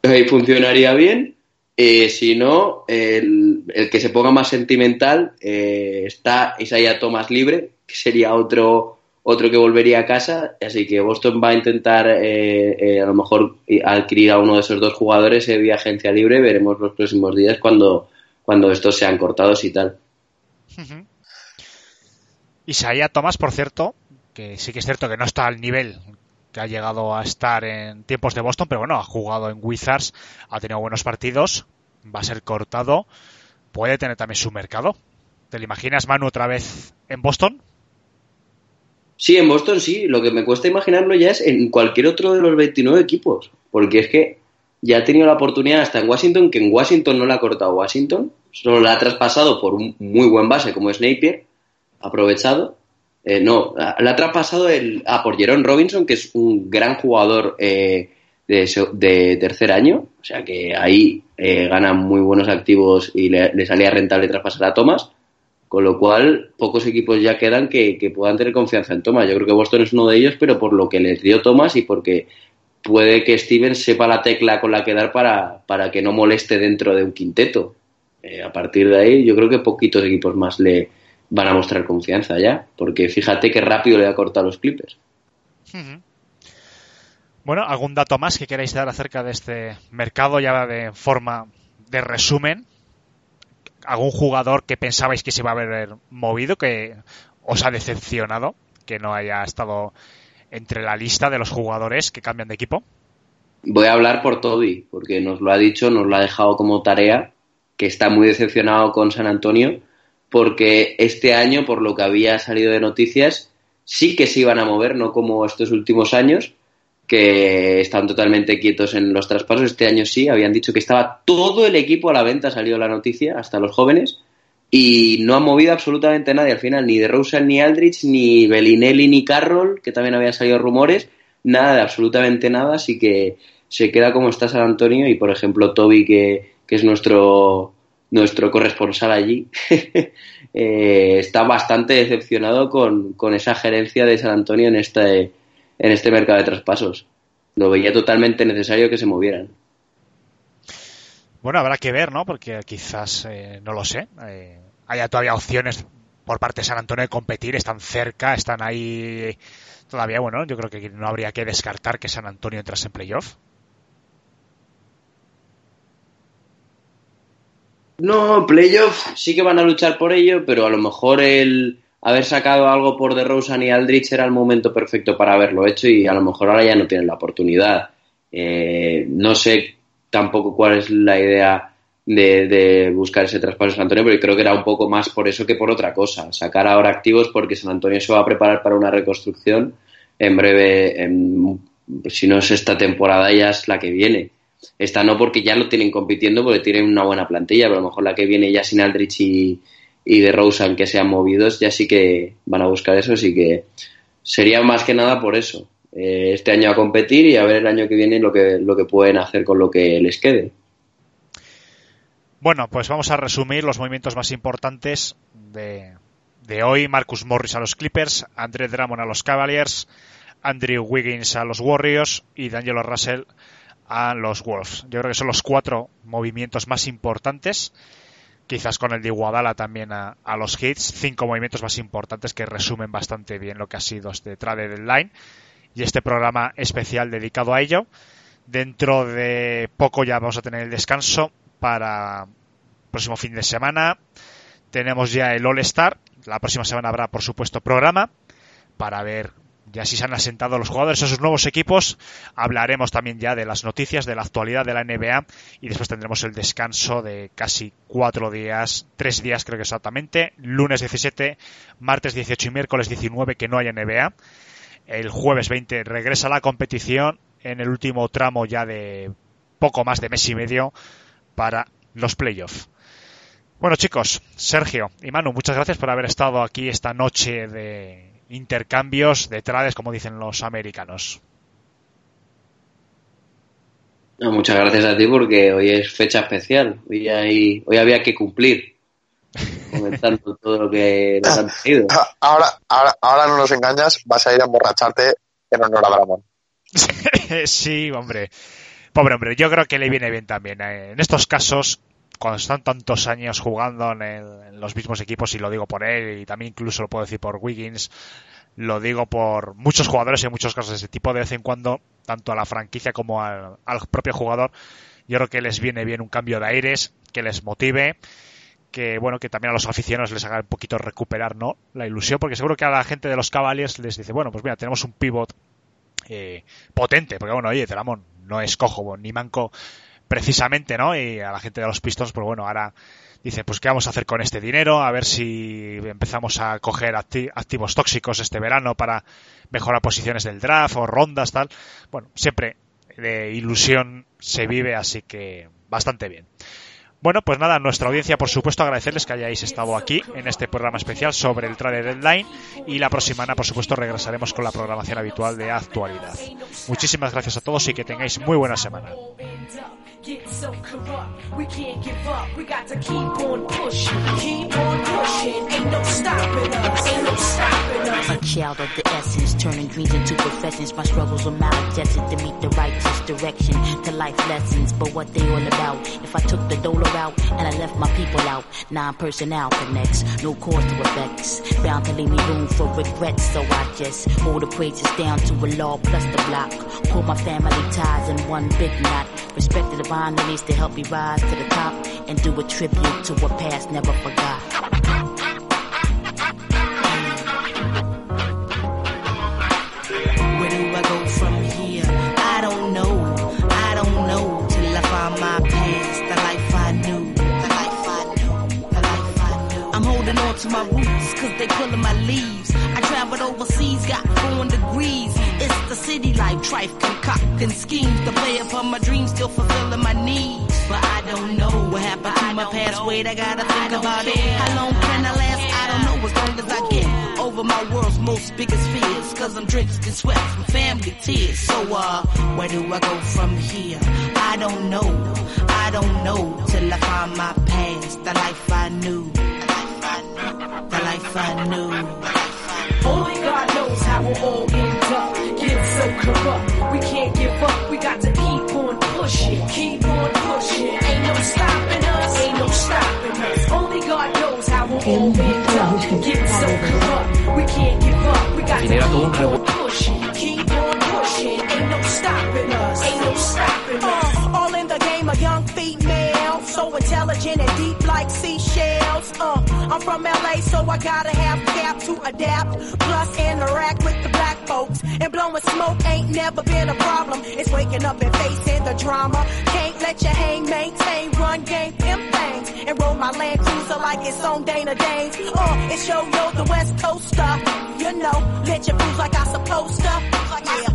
Speaker 4: ahí funcionaría bien. Eh, si no, el, que se ponga más sentimental eh, está Isaiah Thomas libre, que sería otro, otro que volvería a casa. Así que Boston va a intentar eh, a lo mejor adquirir a uno de esos dos jugadores vía agencia libre. Veremos los próximos días cuando, cuando estos sean cortados y tal.
Speaker 3: Isaiah Thomas, por cierto, que sí que es cierto que no está al nivel que ha llegado a estar en tiempos de Boston, pero bueno, ha jugado en Wizards, ha tenido buenos partidos, va a ser cortado, puede tener también su mercado. ¿Te lo imaginas, Manu, otra vez en Boston?
Speaker 4: Sí, en Boston sí. Lo que me cuesta imaginarlo ya es en cualquier otro de los 29 equipos. Porque es que ya ha tenido la oportunidad hasta en Washington, que en Washington no la ha cortado Washington, solo la ha traspasado por un muy buen base como es aprovechado, eh, no, la ha traspasado el, ah, por Jerome Robinson, que es un gran jugador eh, de, tercer año. O sea que ahí eh, gana muy buenos activos y le, salía rentable traspasar a Thomas. Con lo cual, pocos equipos ya quedan que, puedan tener confianza en Thomas. Yo creo que Boston es uno de ellos, pero por lo que les dio Thomas y porque puede que Steven sepa la tecla con la que dar para, para que no moleste dentro de un quinteto. a partir de ahí, yo creo que poquitos equipos más le, van a mostrar confianza ya, porque fíjate qué rápido le ha cortado los Clippers.
Speaker 3: Bueno, ¿algún dato más que queráis dar acerca de este mercado ya de forma de resumen? ¿Algún jugador que pensabais que se iba a haber movido, que os ha decepcionado, que no haya estado entre la lista de los jugadores que cambian de equipo?
Speaker 4: Voy a hablar por Toby, porque nos lo ha dicho, nos lo ha dejado como tarea, que está muy decepcionado con San Antonio porque este año, por lo que había salido de noticias, sí que se iban a mover, no como estos últimos años, que están totalmente quietos en los traspasos. Este año sí, habían dicho que estaba todo el equipo a la venta, salió la noticia, hasta los jóvenes, y no han movido absolutamente nadie al final, ni de Rosen, ni Aldrich, ni Bellinelli, ni Carroll, que también habían salido rumores, nada, absolutamente nada, así que se queda como está San Antonio y, por ejemplo, Toby, que, que es nuestro, nuestro corresponsal allí, eh, está bastante decepcionado con, con, esa gerencia de San Antonio en este, en este mercado de traspasos. Lo veía totalmente necesario que se movieran.
Speaker 3: Bueno, habrá que ver, ¿no? Porque quizás, eh, no lo sé, eh, haya todavía opciones por parte de San Antonio de competir, están cerca, están ahí todavía, bueno, yo creo que no habría que descartar que San Antonio entrase en playoff.
Speaker 4: No, playoff sí que van a luchar por ello, pero a lo mejor el haber sacado algo por DeRozan y Aldrich era el momento perfecto para haberlo hecho y a lo mejor ahora ya no tienen la oportunidad. Eh, no sé tampoco cuál es la idea de, de, buscar ese traspaso de San Antonio, pero creo que era un poco más por eso que por otra cosa. Sacar ahora activos porque San Antonio se va a preparar para una reconstrucción en breve, en, si no es esta temporada, ya es la que viene. Esta no porque ya lo tienen compitiendo, porque tienen una buena plantilla, pero a lo mejor la que viene ya sin Aldrich y, y de Rosen que sean movidos, ya sí que van a buscar eso, así que sería más que nada por eso. Eh, este año a competir y a ver el año que viene lo que, lo que pueden hacer con lo que les quede.
Speaker 3: Bueno, pues vamos a resumir los movimientos más importantes de, de hoy. Marcus Morris a los Clippers, Andre Drummond a los Cavaliers, Andrew Wiggins a los Warriors y D'Angelo Russell a los Wolves. Yo creo que son los cuatro movimientos más importantes. Quizás con el de Iguadala también a, a, los Hits. Cinco movimientos más importantes que resumen bastante bien lo que ha sido este trade deadline y este programa especial dedicado a ello. Dentro de poco ya vamos a tener el descanso para próximo fin de semana. Tenemos ya el All Star. La próxima semana habrá, por supuesto, programa para ver ya si se han asentado los jugadores en sus nuevos equipos. Hablaremos también ya de las noticias, de la actualidad de la NBA y después tendremos el descanso de casi cuatro días, tres días creo que exactamente, lunes 17, martes 18 y miércoles 19 que no hay NBA. El jueves 20 regresa la competición en el último tramo ya de poco más de mes y medio para los playoffs. Bueno chicos, Sergio y Manu, muchas gracias por haber estado aquí esta noche de intercambios de trades, como dicen los americanos.
Speaker 4: No, muchas gracias a ti porque hoy es fecha especial. Hoy, hay, hoy había que cumplir. Comentando todo lo que nos han pedido.
Speaker 5: Ahora, ahora, ahora no nos engañas, vas a ir a emborracharte en honor a Dramón.
Speaker 3: sí, hombre. Pobre hombre, yo creo que le viene bien también. En estos casos, cuando están tantos años jugando en, el, en, los mismos equipos, y lo digo por él, y también incluso lo puedo decir por Wiggins, lo digo por muchos jugadores y en muchos casos de ese tipo, de vez en cuando, tanto a la franquicia como al, al propio jugador, yo creo que les viene bien un cambio de aires, que les motive, que bueno que también a los aficionados les haga un poquito recuperar no la ilusión porque seguro que a la gente de los Cavaliers les dice bueno pues mira tenemos un pivot eh, potente porque bueno oye Telamón no es cojo ni manco precisamente no y a la gente de los Pistons pues bueno ahora dicen pues qué vamos a hacer con este dinero a ver si empezamos a coger acti activos tóxicos este verano para mejorar posiciones del draft o rondas tal bueno siempre de ilusión se vive así que bastante bien bueno, pues nada, nuestra audiencia, por supuesto, agradecerles que hayáis estado aquí en este programa especial sobre el trade deadline y la próxima semana, por supuesto, regresaremos con la programación habitual de actualidad. Muchísimas gracias a todos y que tengáis muy buena semana.
Speaker 1: Get so corrupt. We can't give up. We got to keep on pushing, keep on pushing. Ain't no stopping us. Ain't no stopping us.
Speaker 2: A child of the essence, turning dreams into professions. My struggles were maladjusted to meet the righteous direction to life lessons. But what they all about? If I took the dollar out and I left my people out, non-personnel connects, no cause to effects. Bound to leave me room for regrets, so I just hold the praises down to a law plus the block. Pull my family ties in one big knot. Respected divine needs to help me rise to the top and do a tribute to what past never forgot. To my roots cause they pulling my leaves. I traveled overseas, got foreign degrees. It's the city life, trife, concocting schemes to play upon my dreams, still fulfilling my needs. But I don't know what happened to my past. Wait, I gotta think about it. How long can I last? I
Speaker 6: don't know as long as I get over my world's most biggest fears. Cause I'm drinking sweat from family tears. So, uh, where do I go from here? I don't know. I don't know till I find my past, the life I knew. The life I knew.
Speaker 1: Only God knows how we'll all end up. Get so corrupt, we can't give up. We got to keep on pushing, keep on pushing. Ain't no stopping us, ain't no stopping us. Only God knows how we'll all end up. Get so corrupt, we can't give up. We got to
Speaker 7: Genera todo un
Speaker 1: keep on pushing, keep on pushing. Ain't no stopping us, ain't no stopping us.
Speaker 8: Uh, all in the game, a young female, so intelligent Uh, I'm from LA, so I gotta have cap to adapt. Plus interact with the black folks, and blowing smoke ain't never been a problem. It's waking up and facing the drama. Can't let you hang, maintain, run game, pimp things, and roll my Land Cruiser like it's on Dana Danes. Uh, it's yo yo the West Coaster, you know, let your cruise like I supposed to. Like I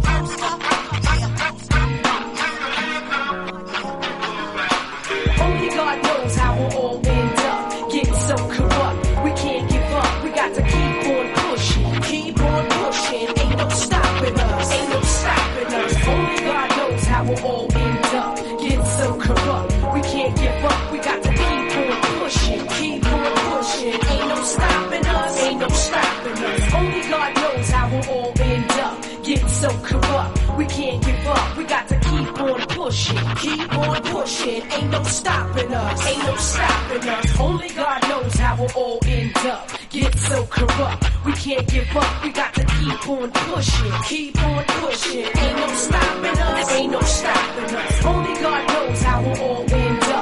Speaker 1: all end up. Getting so corrupt, we can't give up. We got to keep on pushing, keep on pushing. Ain't no stopping us, ain't no stopping us. Only God knows how we'll all end up. Getting so corrupt, we can't give up. We got to keep on pushing, keep on pushing. Ain't no stopping us, ain't no stopping us. Only God knows how we'll all end up. Get so corrupt, we can't give up. We got to keep on pushing, keep on pushing. Ain't no stopping us, ain't no stopping us. Only God knows how we'll all end up.